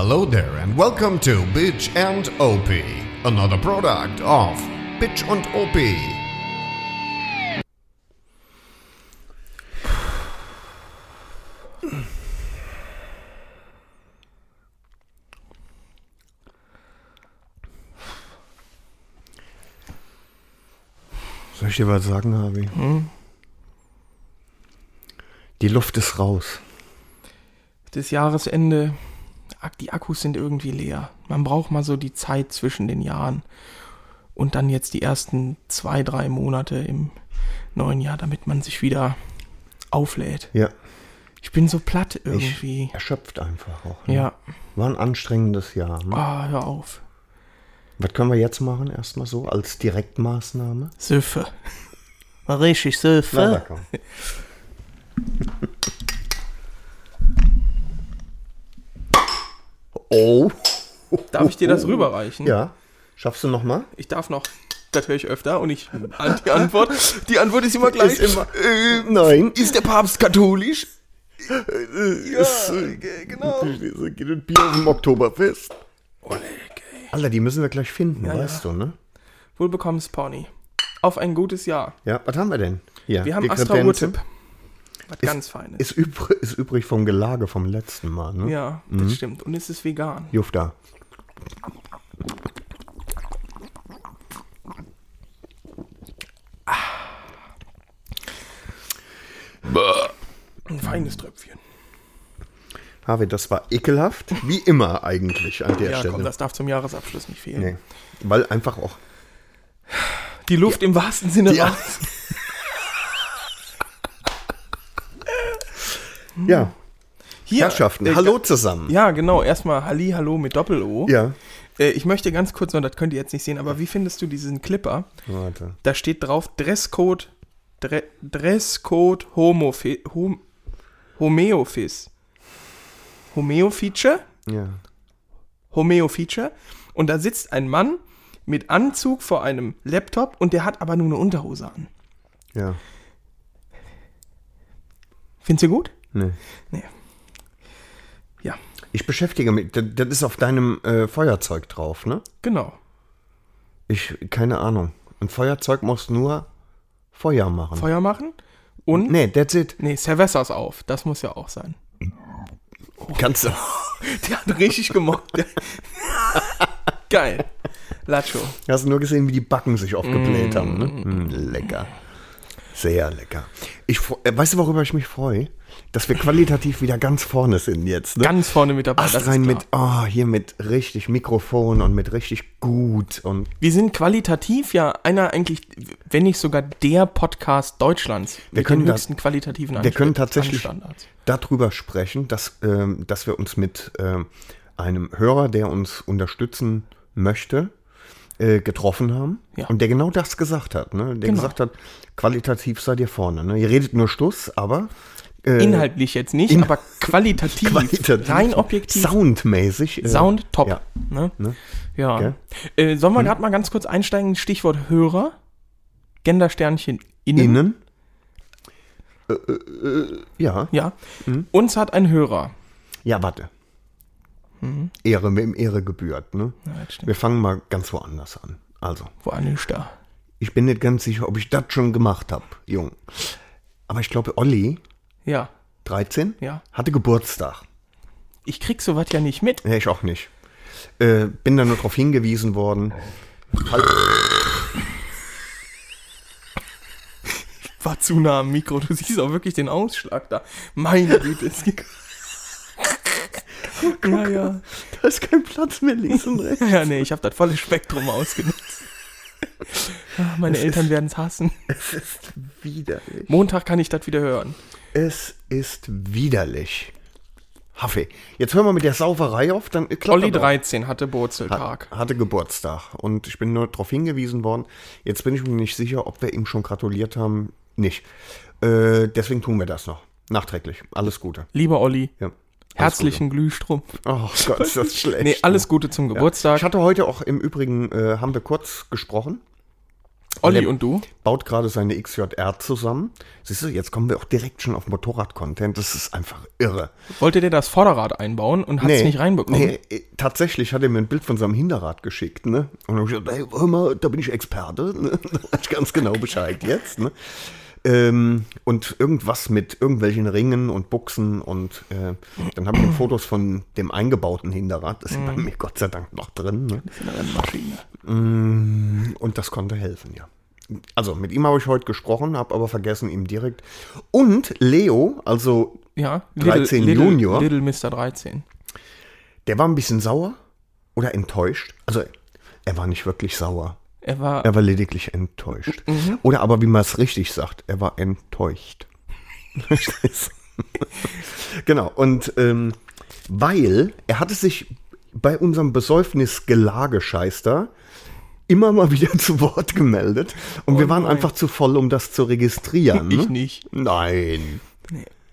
Hello there and welcome to Bitch and OP, another product of Bitch und OP. Soll ich dir was sagen, Harvey? Die Luft ist raus. Das Jahresende, die Akkus sind irgendwie leer. Man braucht mal so die Zeit zwischen den Jahren und dann jetzt die ersten zwei, drei Monate im neuen Jahr, damit man sich wieder auflädt. Ja, Ich bin so platt ich irgendwie. erschöpft einfach auch. Ne? Ja, War ein anstrengendes Jahr. Ne? ah, hör auf. Was können wir jetzt machen, erstmal so, als Direktmaßnahme? Süffe. Richtig Süffe. Na, da komm. Oh. Darf ich dir das rüberreichen? Ja. Schaffst du nochmal? Ich darf noch. Das höre ich öfter und ich die Antwort. Die Antwort ist immer gleich. Ist immer- Nein. Ist der Papst katholisch? Ja, genau. Geht ein Bier auf dem Oktoberfest. Oleg. Alter, die müssen wir gleich finden, Ja, weißt du, ne? Wohlbekommens Pony. Auf ein gutes Jahr. Ja, was haben wir denn? Hier, Wir haben die Was ganz Feines. Ist, übr ist übrig vom Gelage vom letzten Mal, ne? ja, das stimmt. Und es ist vegan. Jufta. Ein feines Tröpfchen. Harvey, das war ekelhaft. Wie immer eigentlich an der Ja, Stelle. komm, das darf zum Jahresabschluss nicht fehlen. nee. Weil einfach auch. Die Luft im wahrsten Sinne Ja. raus. Ja, Hier, Herrschaften, äh, hallo zusammen. Ja, genau. Erstmal Halli, Hallo mit Doppel-O. Ja. Äh, ich möchte ganz kurz noch, das könnt ihr jetzt nicht sehen, aber wie findest du diesen Clipper? Warte. Da steht drauf Dresscode, Dre, Dresscode Homofi, Hom, Homeophis. Homeofeature? Ja. Homeo-Feature. Und da sitzt ein Mann mit Anzug vor einem Laptop und der hat aber nur eine Unterhose an. Ja. Findest du gut? Nee. Nee. Ja, Ich beschäftige mich. Das, das ist auf deinem äh, Feuerzeug drauf, ne? genau. Ich, keine Ahnung. Ein Feuerzeug muss nur Feuer machen. Feuer machen und. Nee, that's it. Nee, Cervezas auf. Das muss ja auch sein. Kannst du. Der hat richtig gemockt. Geil. Lacho. Hast du nur gesehen, wie die Backen sich aufgebläht Mm. haben, ne? Mm, lecker. Sehr lecker. Ich, äh, weißt du, worüber ich mich freue? Dass wir qualitativ wieder ganz vorne sind jetzt. Ne? Ganz vorne mit dabei. Ast das ist rein klar. mit, oh, hier mit richtig Mikrofon und mit richtig gut und Wir sind qualitativ ja einer eigentlich, wenn nicht sogar der Podcast Deutschlands mit können den höchsten qualitativen wir Ansp- können tatsächlich darüber sprechen, dass, ähm, dass wir uns mit ähm, einem Hörer, der uns unterstützen möchte, äh, getroffen haben Ja. und der genau das gesagt hat. Ne? Der Genau. gesagt hat, qualitativ seid ihr vorne. Ne? Ihr redet nur Stuss, aber äh, Inhaltlich jetzt nicht, in- aber qualitativ, qualitativ, rein objektiv, soundmäßig. äh, Sound top. Ja. Ne? Ne? Ja. Gell? Äh, sollen wir gerade mal ganz kurz einsteigen? Stichwort Hörer. Gendersternchen innen. Innen. Äh, äh, ja. Ja. Mhm. Uns hat ein Hörer. Ja, warte. Mhm. Ehre, wem Ehre gebührt. Ne? Ja. Wir fangen mal ganz woanders an. Also, Wo ist da? ich bin nicht ganz sicher, ob ich das schon gemacht habe, Jung. Aber ich glaube, Olli, Ja. 13, Ja. hatte Geburtstag. Ich krieg sowas ja nicht mit. Ja, ich auch nicht. Äh, bin da nur darauf hingewiesen worden. Halt, War zu nah am Mikro. Du siehst auch wirklich den Ausschlag da. Meine Güte. Es gibt ja, ja. da ist kein Platz mehr links und rechts. Ja, nee, ich habe das volle Spektrum ausgenutzt. Ah, Meine Eltern werden es hassen. Es ist widerlich. Montag kann ich das wieder hören. Es ist widerlich. Haffe, jetzt hören wir mit der Sauferei auf, dann klappt Olli aber auch. 13 hatte Burzeltag. Hatte Geburtstag und ich bin nur darauf hingewiesen worden. Jetzt bin ich mir nicht sicher, ob wir ihm schon gratuliert haben. Nicht. Äh, deswegen tun wir das noch. Nachträglich. Alles Gute. Lieber Olli, Ja. Herzlichen Glühstrumpf. Oh Gott, ist das schlecht. Nee, alles Gute zum Geburtstag. Ich hatte heute auch im Übrigen, äh, haben wir kurz gesprochen. Olli und du? Baut gerade seine XJR zusammen. Siehst du, jetzt kommen wir auch direkt schon auf Motorrad-Content. Das ist einfach irre. Wollte der das Vorderrad einbauen und hat es nicht reinbekommen? Nee, äh, tatsächlich hat er mir ein Bild von seinem Hinterrad geschickt, ne? Und dann hab ich gesagt, hey, hör mal, da bin ich Experte, ne? Da weiß ich ganz genau Bescheid jetzt, ne? Ähm, und irgendwas mit irgendwelchen Ringen und Buchsen und äh, dann habe ich Fotos von dem eingebauten Hinterrad, das ist bei mir Gott sei Dank noch drin, ne? Rennmaschine. Mm, Und das konnte helfen, ja. Also mit ihm habe ich heute gesprochen, habe aber vergessen, ihm direkt. Und Leo, also Ja, 13 Little, Junior. Little Mr. 13. der war ein bisschen sauer oder enttäuscht. Also er war nicht wirklich sauer. Er war, Er war lediglich enttäuscht. Oder aber, wie man es richtig sagt, er war enttäuscht. Genau, und ähm, weil er hatte sich bei unserem Besäufnis Gelagescheister immer mal wieder zu Wort gemeldet und wir waren nein. einfach zu voll, um das zu registrieren. ich nicht. Nein.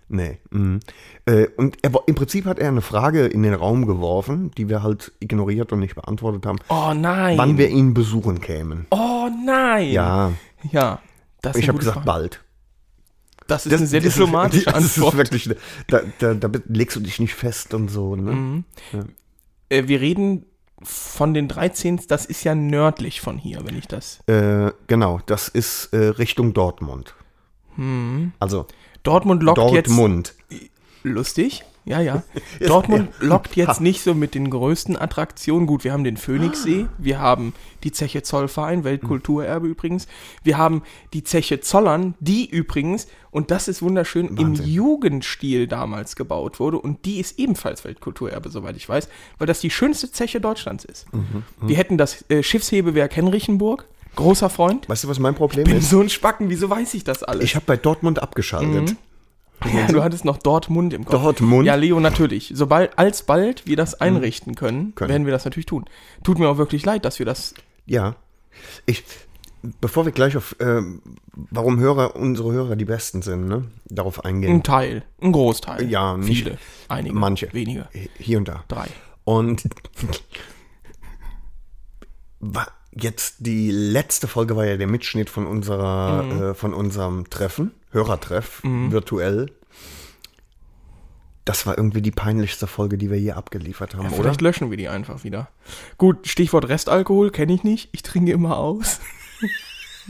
Nee. Mhm. Äh, und er, im Prinzip hat er eine Frage in den Raum geworfen, die wir halt ignoriert und nicht beantwortet haben, Oh nein. wann wir ihn besuchen kämen. oh nein. Ja, Ja. Das ist ich habe gesagt, Frage. bald. Das ist eine sehr diplomatische das ist Antwort. wirklich, da, da, da legst du dich nicht fest und so. Ne? Mhm. Äh, wir reden von den 13, das ist ja nördlich von hier, wenn ich das. Äh, genau, das ist äh, Richtung Dortmund. Also Dortmund lockt Mhm. jetzt. Dortmund. Lustig. Ja, ja. Dortmund lockt jetzt nicht so mit den größten Attraktionen. Gut, wir haben den Phoenixsee, wir haben die Zeche Zollverein, Weltkulturerbe übrigens. Wir haben die Zeche Zollern, die übrigens, und das ist wunderschön, im Wahnsinn. Jugendstil damals gebaut wurde. Und die ist ebenfalls Weltkulturerbe, soweit ich weiß, weil das die schönste Zeche Deutschlands ist. Wir hätten das äh, Schiffshebewerk Henrichenburg, großer Freund. Weißt du, was mein Problem Bin ist? so ein Spacken, wieso weiß ich das alles? Ich habe bei Dortmund abgeschaltet. Mhm. Ja, du hattest noch Dortmund im Kopf. Dortmund? Ja, Leo, natürlich. Sobald, alsbald wir das einrichten können, Können. werden wir das natürlich tun. Tut mir auch wirklich leid, dass wir das. Ja. Ich, bevor wir gleich auf, ähm, warum Hörer, unsere Hörer die Besten sind, ne? darauf eingehen. Ein Teil, ein Großteil. Ja, nicht- Viele. Einige. Manche. Wenige. Hier und da. Drei. Und jetzt die letzte Folge war ja der Mitschnitt von unserer, Mhm. äh, von unserem Treffen, Hörertreff, virtuell. Das war irgendwie die peinlichste Folge, die wir je abgeliefert haben, Ja, oder? vielleicht löschen wir die einfach wieder. Gut, Stichwort Restalkohol kenne ich nicht. Ich trinke immer aus.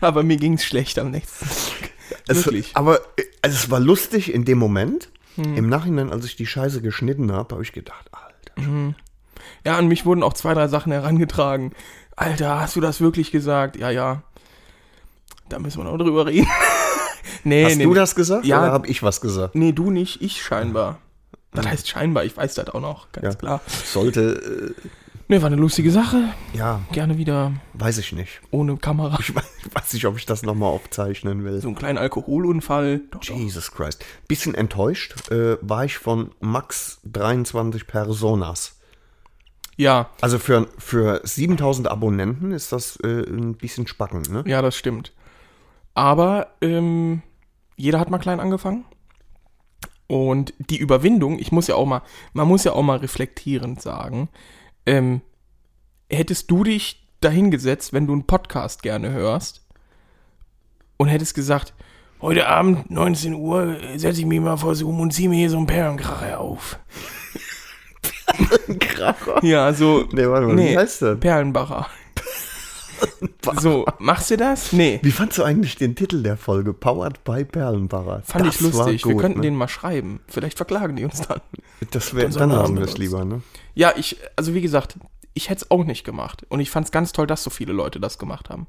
Aber mir ging es schlecht am nächsten Tag. Es, Wirklich. aber also es war lustig in dem Moment. Mhm. Im Nachhinein, als ich die Scheiße geschnitten habe, habe ich gedacht, Alter. Ja, an mich wurden auch zwei, drei Sachen herangetragen. Alter, hast du das wirklich gesagt? Ja, ja. Da müssen wir noch drüber reden. nee, Hast nee, du das gesagt Ja. oder habe ich was gesagt? Nee, du nicht, ich scheinbar. Das heißt scheinbar, ich weiß das auch noch, ganz Ja. klar. Sollte, Nee, war eine lustige Sache. äh, ja, Gerne wieder weiß ich nicht. ohne Kamera. Ich weiß, ich weiß nicht, ob ich das nochmal aufzeichnen will. So einen kleinen Alkoholunfall. Doch, doch. Jesus Christ. Bisschen enttäuscht äh, war ich von Max 23 Personas. Ja, Also für, für 7000 Abonnenten ist das äh, ein bisschen spacken, ne? ja, das stimmt. Aber ähm, jeder hat mal klein angefangen. Und die Überwindung, ich muss ja auch mal, man muss ja auch mal reflektierend sagen, ähm, hättest du dich dahingesetzt, wenn du einen Podcast gerne hörst und hättest gesagt, heute Abend, 19 Uhr, setze ich mich mal vor Zoom und ziehe mir hier so einen Perlenkracher auf. Kracher. Ja, so. Nee, warte mal, wie heißt das? Perlenbacher. so, machst du das? Nee. Wie fandst du eigentlich den Titel der Folge? Powered by Perlenbacher. Fand Das ich lustig. war wir gut, könnten ne? den mal schreiben. Vielleicht verklagen die uns dann. Das wär, dann lassen Namen wir es lieber, ne? Ja, ich, also wie gesagt, ich hätte es auch nicht gemacht. Und ich fand es ganz toll, dass so viele Leute das gemacht haben.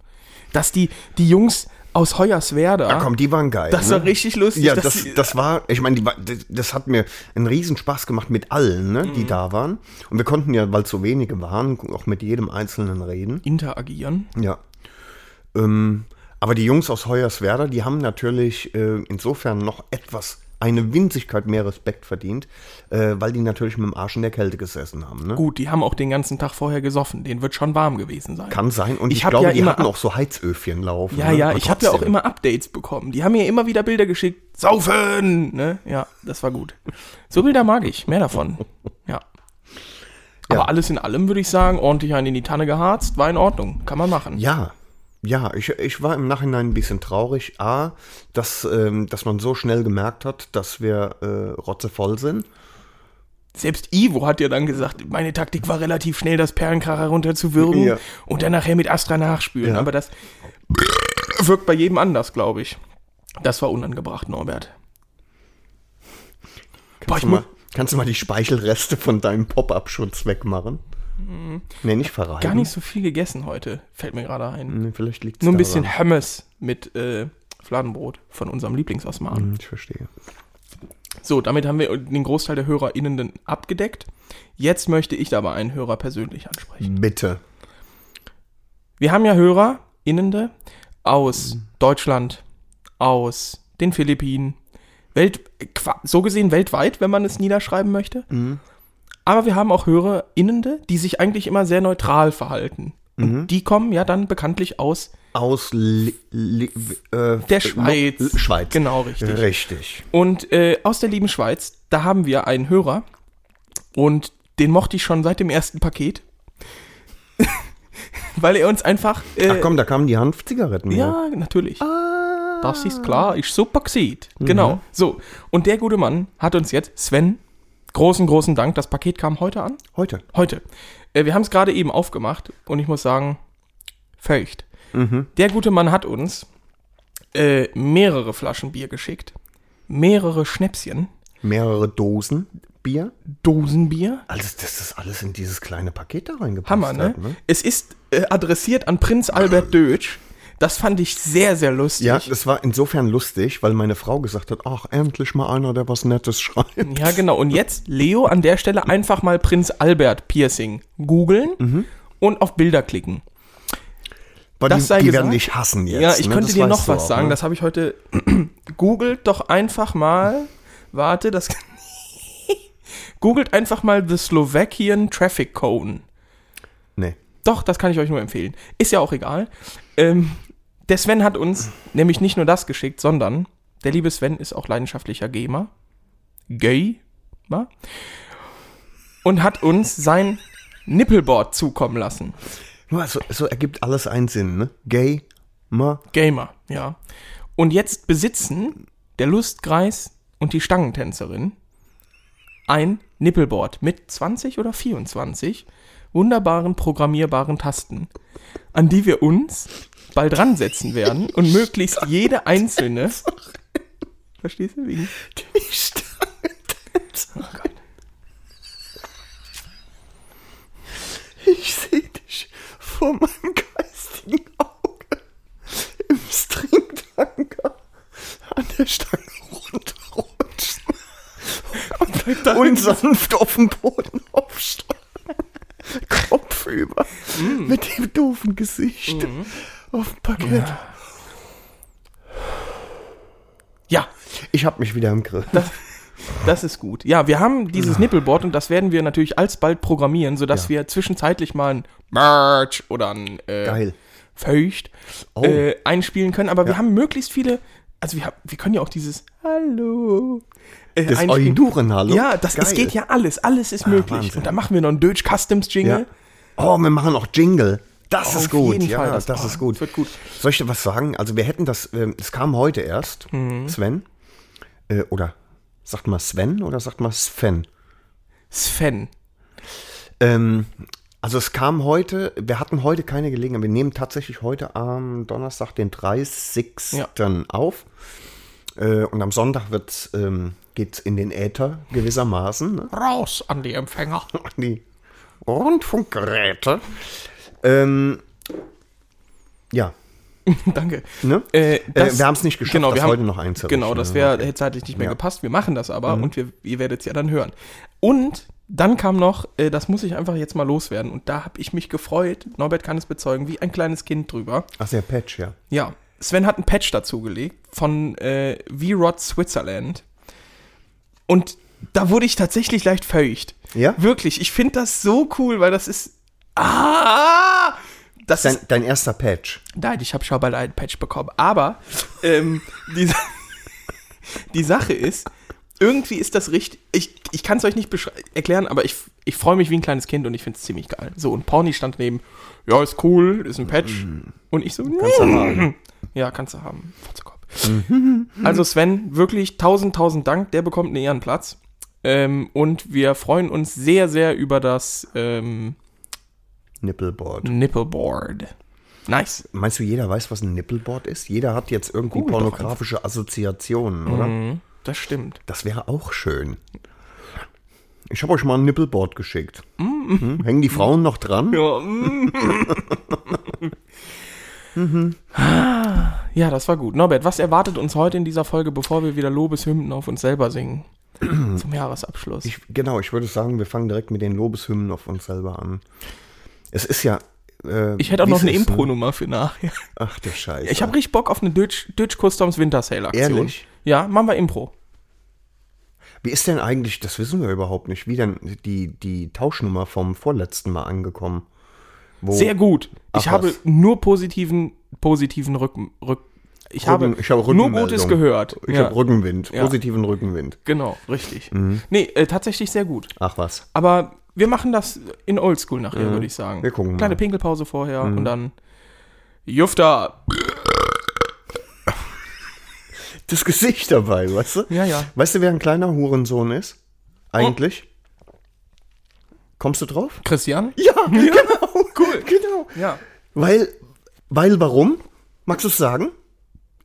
Dass die, die Jungs aus Hoyerswerda, Ja, komm, die waren geil. das ne? war richtig lustig. Ja, das, sie- das war, ich meine, die das hat mir einen riesen Spaß gemacht mit allen, ne, Mhm. die da waren. Und wir konnten ja, weil es so wenige waren, auch mit jedem Einzelnen reden. interagieren. Ja. Ähm, aber die Jungs aus Hoyerswerda, die haben natürlich äh, insofern noch etwas, eine Winzigkeit mehr Respekt verdient, äh, weil die natürlich mit dem Arsch in der Kälte gesessen haben. Ne? Gut, die haben auch den ganzen Tag vorher gesoffen. Den wird schon warm gewesen sein. Kann sein. Und ich, Ich glaube, ja die immer hatten auch so Heizöfchen laufen. Ja, ne? ja, Aber ich habe ja auch immer Updates bekommen. Die haben mir immer wieder Bilder geschickt. Saufen! Ne? Ja, das war gut. So Bilder mag ich. Mehr davon. Ja. Aber alles in allem würde ich sagen, ordentlich einen in die Tanne geharzt, war in Ordnung. Kann man machen. Ja, ja, ich, ich war im Nachhinein ein bisschen traurig. A, dass, ähm, dass man so schnell gemerkt hat, dass wir äh, rotzevoll sind. Selbst Ivo hat ja dann gesagt, meine Taktik war relativ schnell, das Perlenkracher runterzuwürgen Ja. und dann nachher mit Astra nachspülen. Ja. Aber das wirkt bei jedem anders, glaube ich. Das war unangebracht, Norbert. Boah, Kannst, ich du mal, kannst du mal die Speichelreste von deinem Pop-Up-Schutz wegmachen? Nee, nicht verraten. Mhm. Gar nicht so viel gegessen heute, fällt mir gerade ein. Nee, vielleicht liegt Nur ein bisschen Hummus mit äh, Fladenbrot von unserem Lieblingsosman. Ich verstehe. So, damit haben wir den Großteil der HörerInnen abgedeckt. Jetzt möchte ich aber einen Hörer persönlich ansprechen. Bitte. Wir haben ja HörerInnen aus Deutschland, aus den Philippinen, Welt, so gesehen weltweit, wenn man es niederschreiben möchte. Aber wir haben auch HörerInnen, die sich eigentlich immer sehr neutral verhalten. Und die kommen ja dann bekanntlich aus Aus Li, Li, äh, der Schweiz. Schweiz. Genau, richtig. Richtig. Und äh, aus der lieben Schweiz, da haben wir einen Hörer und den mochte ich schon seit dem ersten Paket. Weil er uns einfach. Äh, Ach komm, da kamen die Hanfzigaretten. ja, natürlich. Das ist klar, ich super gesehen. Genau. So. Und der gute Mann hat uns jetzt, Sven, großen, großen Dank. Das Paket kam heute an. Heute. Heute. Äh, wir haben es gerade eben aufgemacht und ich muss sagen, feucht. Der gute Mann hat uns äh, mehrere Flaschen Bier geschickt, mehrere Schnäpschen, Mehrere Dosen Bier. Dosenbier. Also, dass das alles in dieses kleine Paket da reingepasst Hammer, ne? hat, ne? Es ist äh, adressiert an Prinz Albert Deutsch. Das fand ich sehr, sehr lustig. Ja, das war insofern lustig, weil meine Frau gesagt hat, ach, endlich mal einer, der was Nettes schreibt. Ja, genau. Und jetzt, Leo, an der Stelle einfach mal Prinz Albert Piercing googeln Mhm. und auf Bilder klicken. Aber Das die, sei die gesagt. werden dich hassen jetzt. ja, ich ne? könnte Das dir noch was auch, sagen. Ne? Das habe ich heute. Googelt doch einfach mal. Warte, das. Googelt einfach mal The Slovakian Traffic Cone. nee. Doch, das kann ich euch nur empfehlen. Ist ja auch egal. Ähm, der Sven hat uns nämlich nicht nur das geschickt, sondern der liebe Sven ist auch leidenschaftlicher Gamer. Gamer. Und hat uns sein Nippelboard zukommen lassen. So, so ergibt alles einen Sinn, ne? Gay, ma, Gamer, ja. Und jetzt besitzen der Lustkreis und die Stangentänzerin ein Nippelboard mit 20 oder 24 wunderbaren programmierbaren Tasten, an die wir uns bald ransetzen werden und möglichst jede einzelne. Verstehst du? Wegen? die Stange. Oh Gott. Ich sehe dich vor meinem geistigen Auge im Stringtanker an der Stange runterrutschen und sanft auf den Boden aufsteigen. Kopfüber. Mit dem doofen Gesicht auf dem Parkett. Ja, Ich hab mich wieder im Griff. das ist gut. Ja, wir haben dieses Nippelboard und das werden wir natürlich alsbald programmieren, sodass Ja. wir zwischenzeitlich mal ein Merch oder ein äh, Geil. Feucht Oh. äh, einspielen können. Aber wir haben möglichst viele, also wir, wir können ja auch dieses Hallo äh, Das einspielen. Euduren-Hallo? Ja, das, es geht ja alles, alles ist möglich. Wahnsinn. Und dann machen wir noch einen Deutsch Customs Jingle. Ja. Oh, wir machen auch Jingle. Das Auf ist gut. ja, Fall. das, Das- oh, ist gut. das wird gut. Soll ich dir was sagen? Also wir hätten das, ähm, es kam heute erst, Mhm. Sven, äh, oder sagt mal Sven oder sagt mal Sven? Sven. Ähm, also es kam heute, wir hatten heute keine Gelegenheit, wir nehmen tatsächlich heute am Donnerstag, den 30. Ja. auf. Äh, und am Sonntag wird's, ähm, geht's in den Äther gewissermaßen. Ne? Raus an die Empfänger. an die Rundfunkgeräte. Ähm, ja, Danke. ne? Äh, das- wir haben es nicht geschafft, genau, das wir haben, heute noch einzurichten. Genau, das wäre hätte zeitlich nicht mehr Ja. Mhm. gepasst. Wir machen das aber und wir, ihr werdet es ja dann hören. Und dann kam noch, äh, das muss ich einfach jetzt mal loswerden und da habe ich mich gefreut, Norbert kann es bezeugen, wie ein kleines Kind drüber. Ach, der Patch, ja. Ja, Sven hat ein Patch dazugelegt von äh, V-Rod Switzerland und da wurde ich tatsächlich leicht feucht. Ja? Wirklich, ich finde das so cool, weil das ist... Ah! Das Dein, ist dein erster Patch. Nein, ich habe schon bald einen Patch bekommen. Aber ähm, die, die Sache ist, irgendwie ist das richtig. Ich, ich kann es euch nicht erklären, aber ich, ich freue mich wie ein kleines Kind und ich finde es ziemlich geil. So, und Pony stand daneben. Ja, ist cool, ist ein Patch. Und ich so, Kannst du haben. ja, kannst du haben. Fotzekopf. Also Sven, wirklich tausend, tausend Dank. Der bekommt einen Ehrenplatz. Ähm, und wir freuen uns sehr, sehr über das ähm, Nippelboard. Nippleboard. Nice. Meinst du, jeder weiß, was ein Nippelboard ist? Jeder hat jetzt irgendwie doch pornografische Assoziationen, oder? Mhm, das stimmt. Das wäre auch schön. Ich habe euch mal ein Nippelboard geschickt. Hm? Hängen die Frauen noch dran? Ja, mm. ja, das war gut. Norbert, was erwartet uns heute in dieser Folge, bevor wir wieder Lobeshymnen auf uns selber singen? Zum Jahresabschluss. Ich, genau, ich würde sagen, wir fangen direkt mit den Lobeshymnen auf uns selber an. Es ist ja. Äh, Ich hätte auch noch eine ne? Impro-Nummer für nachher. Ach der Scheiße. Ich habe richtig Bock auf eine Deutsch, Deutsch Customs Winter Sale Aktion. Ehrlich? Ja, machen wir Impro. Wie ist denn eigentlich, das wissen wir überhaupt nicht, wie denn die, die Tauschnummer vom vorletzten Mal angekommen? Wo Sehr gut. Ach, ich habe was? nur positiven, positiven Rücken, Rück, ich Rücken- habe, ich habe nur. Gutes gehört. Ich ja, habe Rückenwind, Ja. positiven Rückenwind. genau, richtig. Mhm. Nee, äh, tatsächlich sehr gut. Ach was. Aber wir machen das in Oldschool nachher, würde ich sagen. Wir gucken Kleine mal. Mhm. Pinkelpause vorher und dann Jufta. Das Gesicht dabei, weißt du? Ja, ja. Weißt du, wer ein kleiner Hurensohn ist? Eigentlich? Kommst du drauf? Christian? Ja, genau. Cool. Genau. Ja. Weil, weil warum? Magst du es sagen?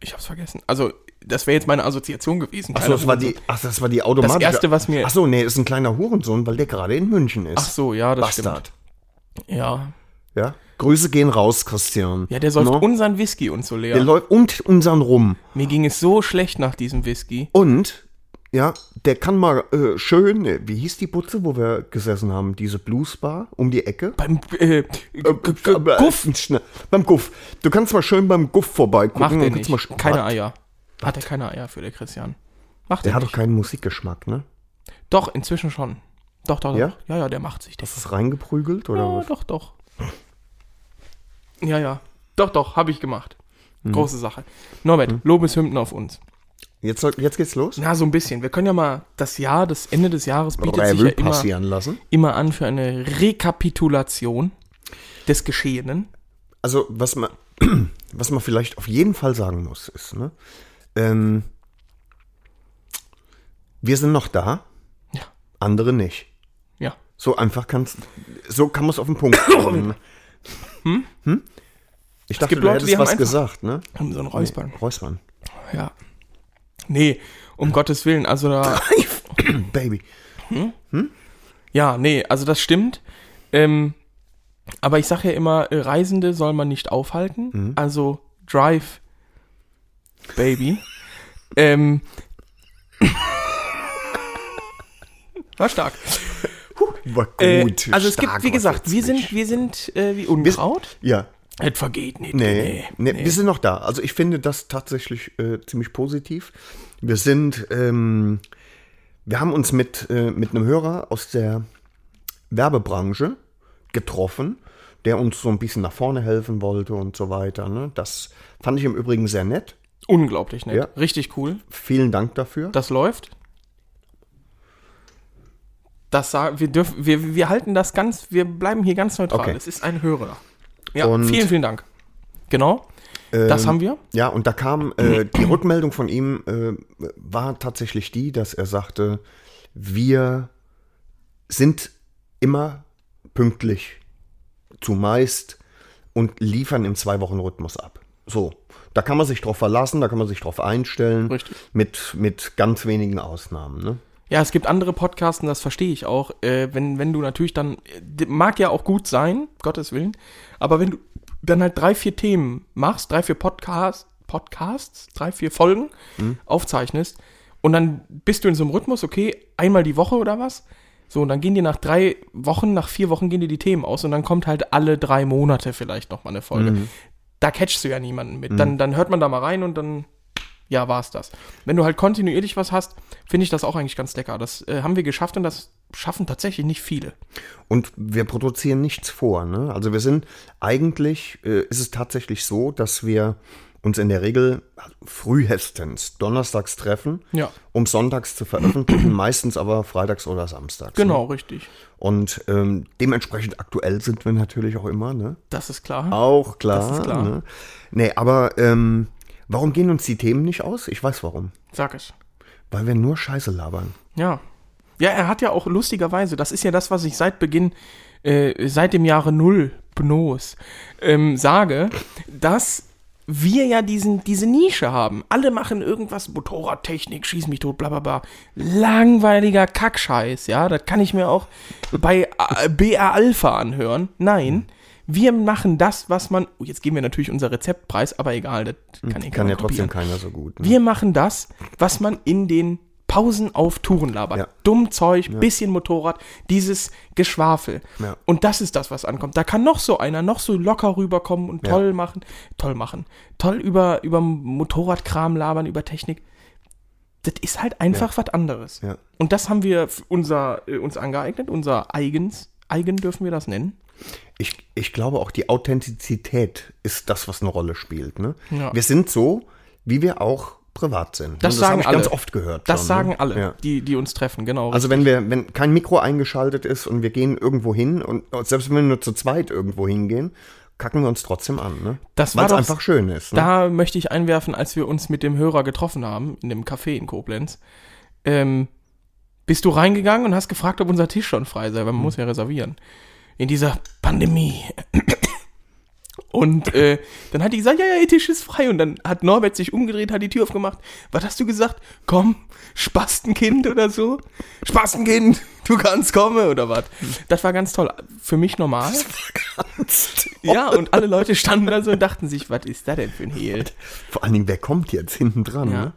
Ich hab's vergessen. Also, das wäre jetzt meine Assoziation gewesen. Achso, das war die, ach, das war die automatische. Das erste, was mir- Achso, nee, ist ein kleiner Hurensohn, weil der gerade in München ist. Ach so, ja, das Bastard. stimmt. Ja. Ja. Grüße gehen raus, Christian. Ja, der säuft No? unseren Whisky und so leer. Der läuft und unseren Rum. Mir ging es so schlecht nach diesem Whisky. Und, ja, der kann mal äh, schön, äh, wie hieß die Butze, wo wir gesessen haben? Diese Bluesbar um die Ecke? Beim äh, Guff. äh, schnell. Beim Guff. Du kannst mal schön beim Guff vorbeigucken. Macht er kannst nicht. Mal keine? Eier. Hat er keine Eier für, der Christian. Macht Der er hat doch nicht. keinen Musikgeschmack, ne? Doch, inzwischen schon. Doch, doch, doch. Ja? Ja, ja, der macht sich das. Ist das reingeprügelt oder Ja, was? doch, doch. Ja, ja. Doch, doch, habe ich gemacht. Mhm. Große Sache. Norbert, Lobeshymnen auf uns. Jetzt, soll- jetzt geht's los? Na, so ein bisschen. Wir können ja mal das Jahr, das Ende des Jahres bietet sich ja Revue immer, passieren lassen. immer an für eine Rekapitulation des Geschehenen. Also, was man, was man vielleicht auf jeden Fall sagen muss, ist, ne? Ähm, wir sind noch da, Ja. andere nicht. Ja. So einfach kann's, so kann man es auf den Punkt bringen. Hm? Ich dachte, gibt du Leute, hättest was einfach- gesagt, ne? Haben so ein Räuspern. Räuspern. Ja. Nee, um Gottes Willen. Also da. Baby. Ja, nee, also das stimmt. Ähm, aber ich sage ja immer, äh, Reisende soll man nicht aufhalten. Mhm. Also Drive, Baby. ähm, war stark. War gut. Äh, also es stark gibt, wie gesagt, wir sind, wir sind äh, wie Unkraut. Ja, Es vergeht nicht. Nee, nee, wir sind noch da. Also ich finde das tatsächlich äh, ziemlich positiv. Wir sind, ähm, wir haben uns mit, äh, mit einem Hörer aus der Werbebranche getroffen, der uns so ein bisschen nach vorne helfen wollte und so weiter. Ne? Das fand ich im Übrigen sehr nett. Unglaublich nett. Ja. Richtig cool. Vielen Dank dafür. Das läuft. Das wir dürfen, wir, wir halten das ganz, wir bleiben hier ganz neutral. Okay. Es ist ein Hörer. Ja, Und- vielen, vielen Dank. Genau. das Ähm, haben wir. Ja, und da kam äh, die Rückmeldung von ihm äh, war tatsächlich die, dass er sagte, wir sind immer pünktlich zumeist und liefern im zwei Wochen Rhythmus ab. So, da kann man sich drauf verlassen, da kann man sich drauf einstellen, Richtig. mit mit ganz wenigen Ausnahmen. Ne? Ja, es gibt andere Podcasts, und das verstehe ich auch. Äh, wenn, wenn du natürlich dann, äh, mag ja auch gut sein, Gottes Willen, aber wenn du dann halt drei, vier Themen machst, drei, vier Podcasts, Podcasts, drei, vier Folgen aufzeichnest und dann bist du in so einem Rhythmus, okay, einmal die Woche oder was? So, und dann gehen dir nach drei Wochen, nach vier Wochen gehen dir die Themen aus und dann kommt halt alle drei Monate vielleicht nochmal eine Folge. Da catchst du ja niemanden mit. Dann, dann hört man da mal rein und dann ja, war's das. Wenn du halt kontinuierlich was hast, finde ich das auch eigentlich ganz lecker. Das äh, haben wir geschafft und das schaffen tatsächlich nicht viele. Und wir produzieren nichts vor. Ne? Also wir sind eigentlich, äh, ist es tatsächlich so, dass wir uns in der Regel frühestens donnerstags treffen, Ja. um sonntags zu veröffentlichen, meistens aber freitags oder samstags. Ne? Genau, richtig. Und ähm, dementsprechend aktuell sind wir natürlich auch immer, ne? Das ist klar. Auch klar. Das ist klar. Ne? Nee, aber ähm, warum gehen uns die Themen nicht aus? Ich weiß warum. Sag es. Weil wir nur Scheiße labern. Ja. Ja, er hat ja auch lustigerweise, das ist ja das, was ich seit Beginn, äh, seit dem Jahre Null, Bnos, ähm, sage, dass wir ja diesen, diese Nische haben. Alle machen irgendwas, Motorradtechnik, schieß mich tot, bla bla bla. Langweiliger Kackscheiß, ja. Das kann ich mir auch bei BR Alpha anhören. Nein. Wir machen das, was man. Oh, jetzt geben wir natürlich unser Rezeptpreis, aber egal, das kann, eh Kann keiner ja trotzdem keiner so gut. Ne? Wir machen das, was man in den Pausen auf Touren labert. Ja. Dumm Zeug, bisschen Motorrad, dieses Geschwafel. Ja. Und das ist das, was ankommt. Da kann noch so einer noch so locker rüberkommen und Ja. toll machen. Toll machen. Toll über, über Motorradkram labern, über Technik. Das ist halt einfach was anderes. Ja. Und das haben wir unser, äh, uns angeeignet, unser eigens, eigen dürfen wir das nennen. Ich, ich glaube auch, die Authentizität ist das, was eine Rolle spielt. Ne? Ja. Wir sind so, wie wir auch privat sind. Das Und sagen habe ich alle. ganz oft gehört. Das schon, sagen ne? alle, Ja. die, die uns treffen, genau. Also wenn wir, wenn kein Mikro eingeschaltet ist und wir gehen irgendwo hin und selbst wenn wir nur zu zweit irgendwo hingehen, kacken wir uns trotzdem an, ne? Das Weil war es einfach schön ist. Ne? Da möchte ich einwerfen, als wir uns mit dem Hörer getroffen haben, in dem Café in Koblenz, ähm, bist du reingegangen und hast gefragt, ob unser Tisch schon frei sei, weil man muss ja reservieren. In dieser Pandemie. Und äh, dann hat die gesagt, ja, ja, ihr Tisch ist frei. Und dann hat Norbert sich umgedreht, hat die Tür aufgemacht. Was hast du gesagt? Komm, Spastenkind oder so? Spastenkind, du kannst kommen oder was? Das war ganz toll. Für mich normal. Ja, und alle Leute standen da so und dachten sich, was ist da denn für ein Hehl? Vor allen Dingen, wer kommt jetzt hinten dran, Ja. ne?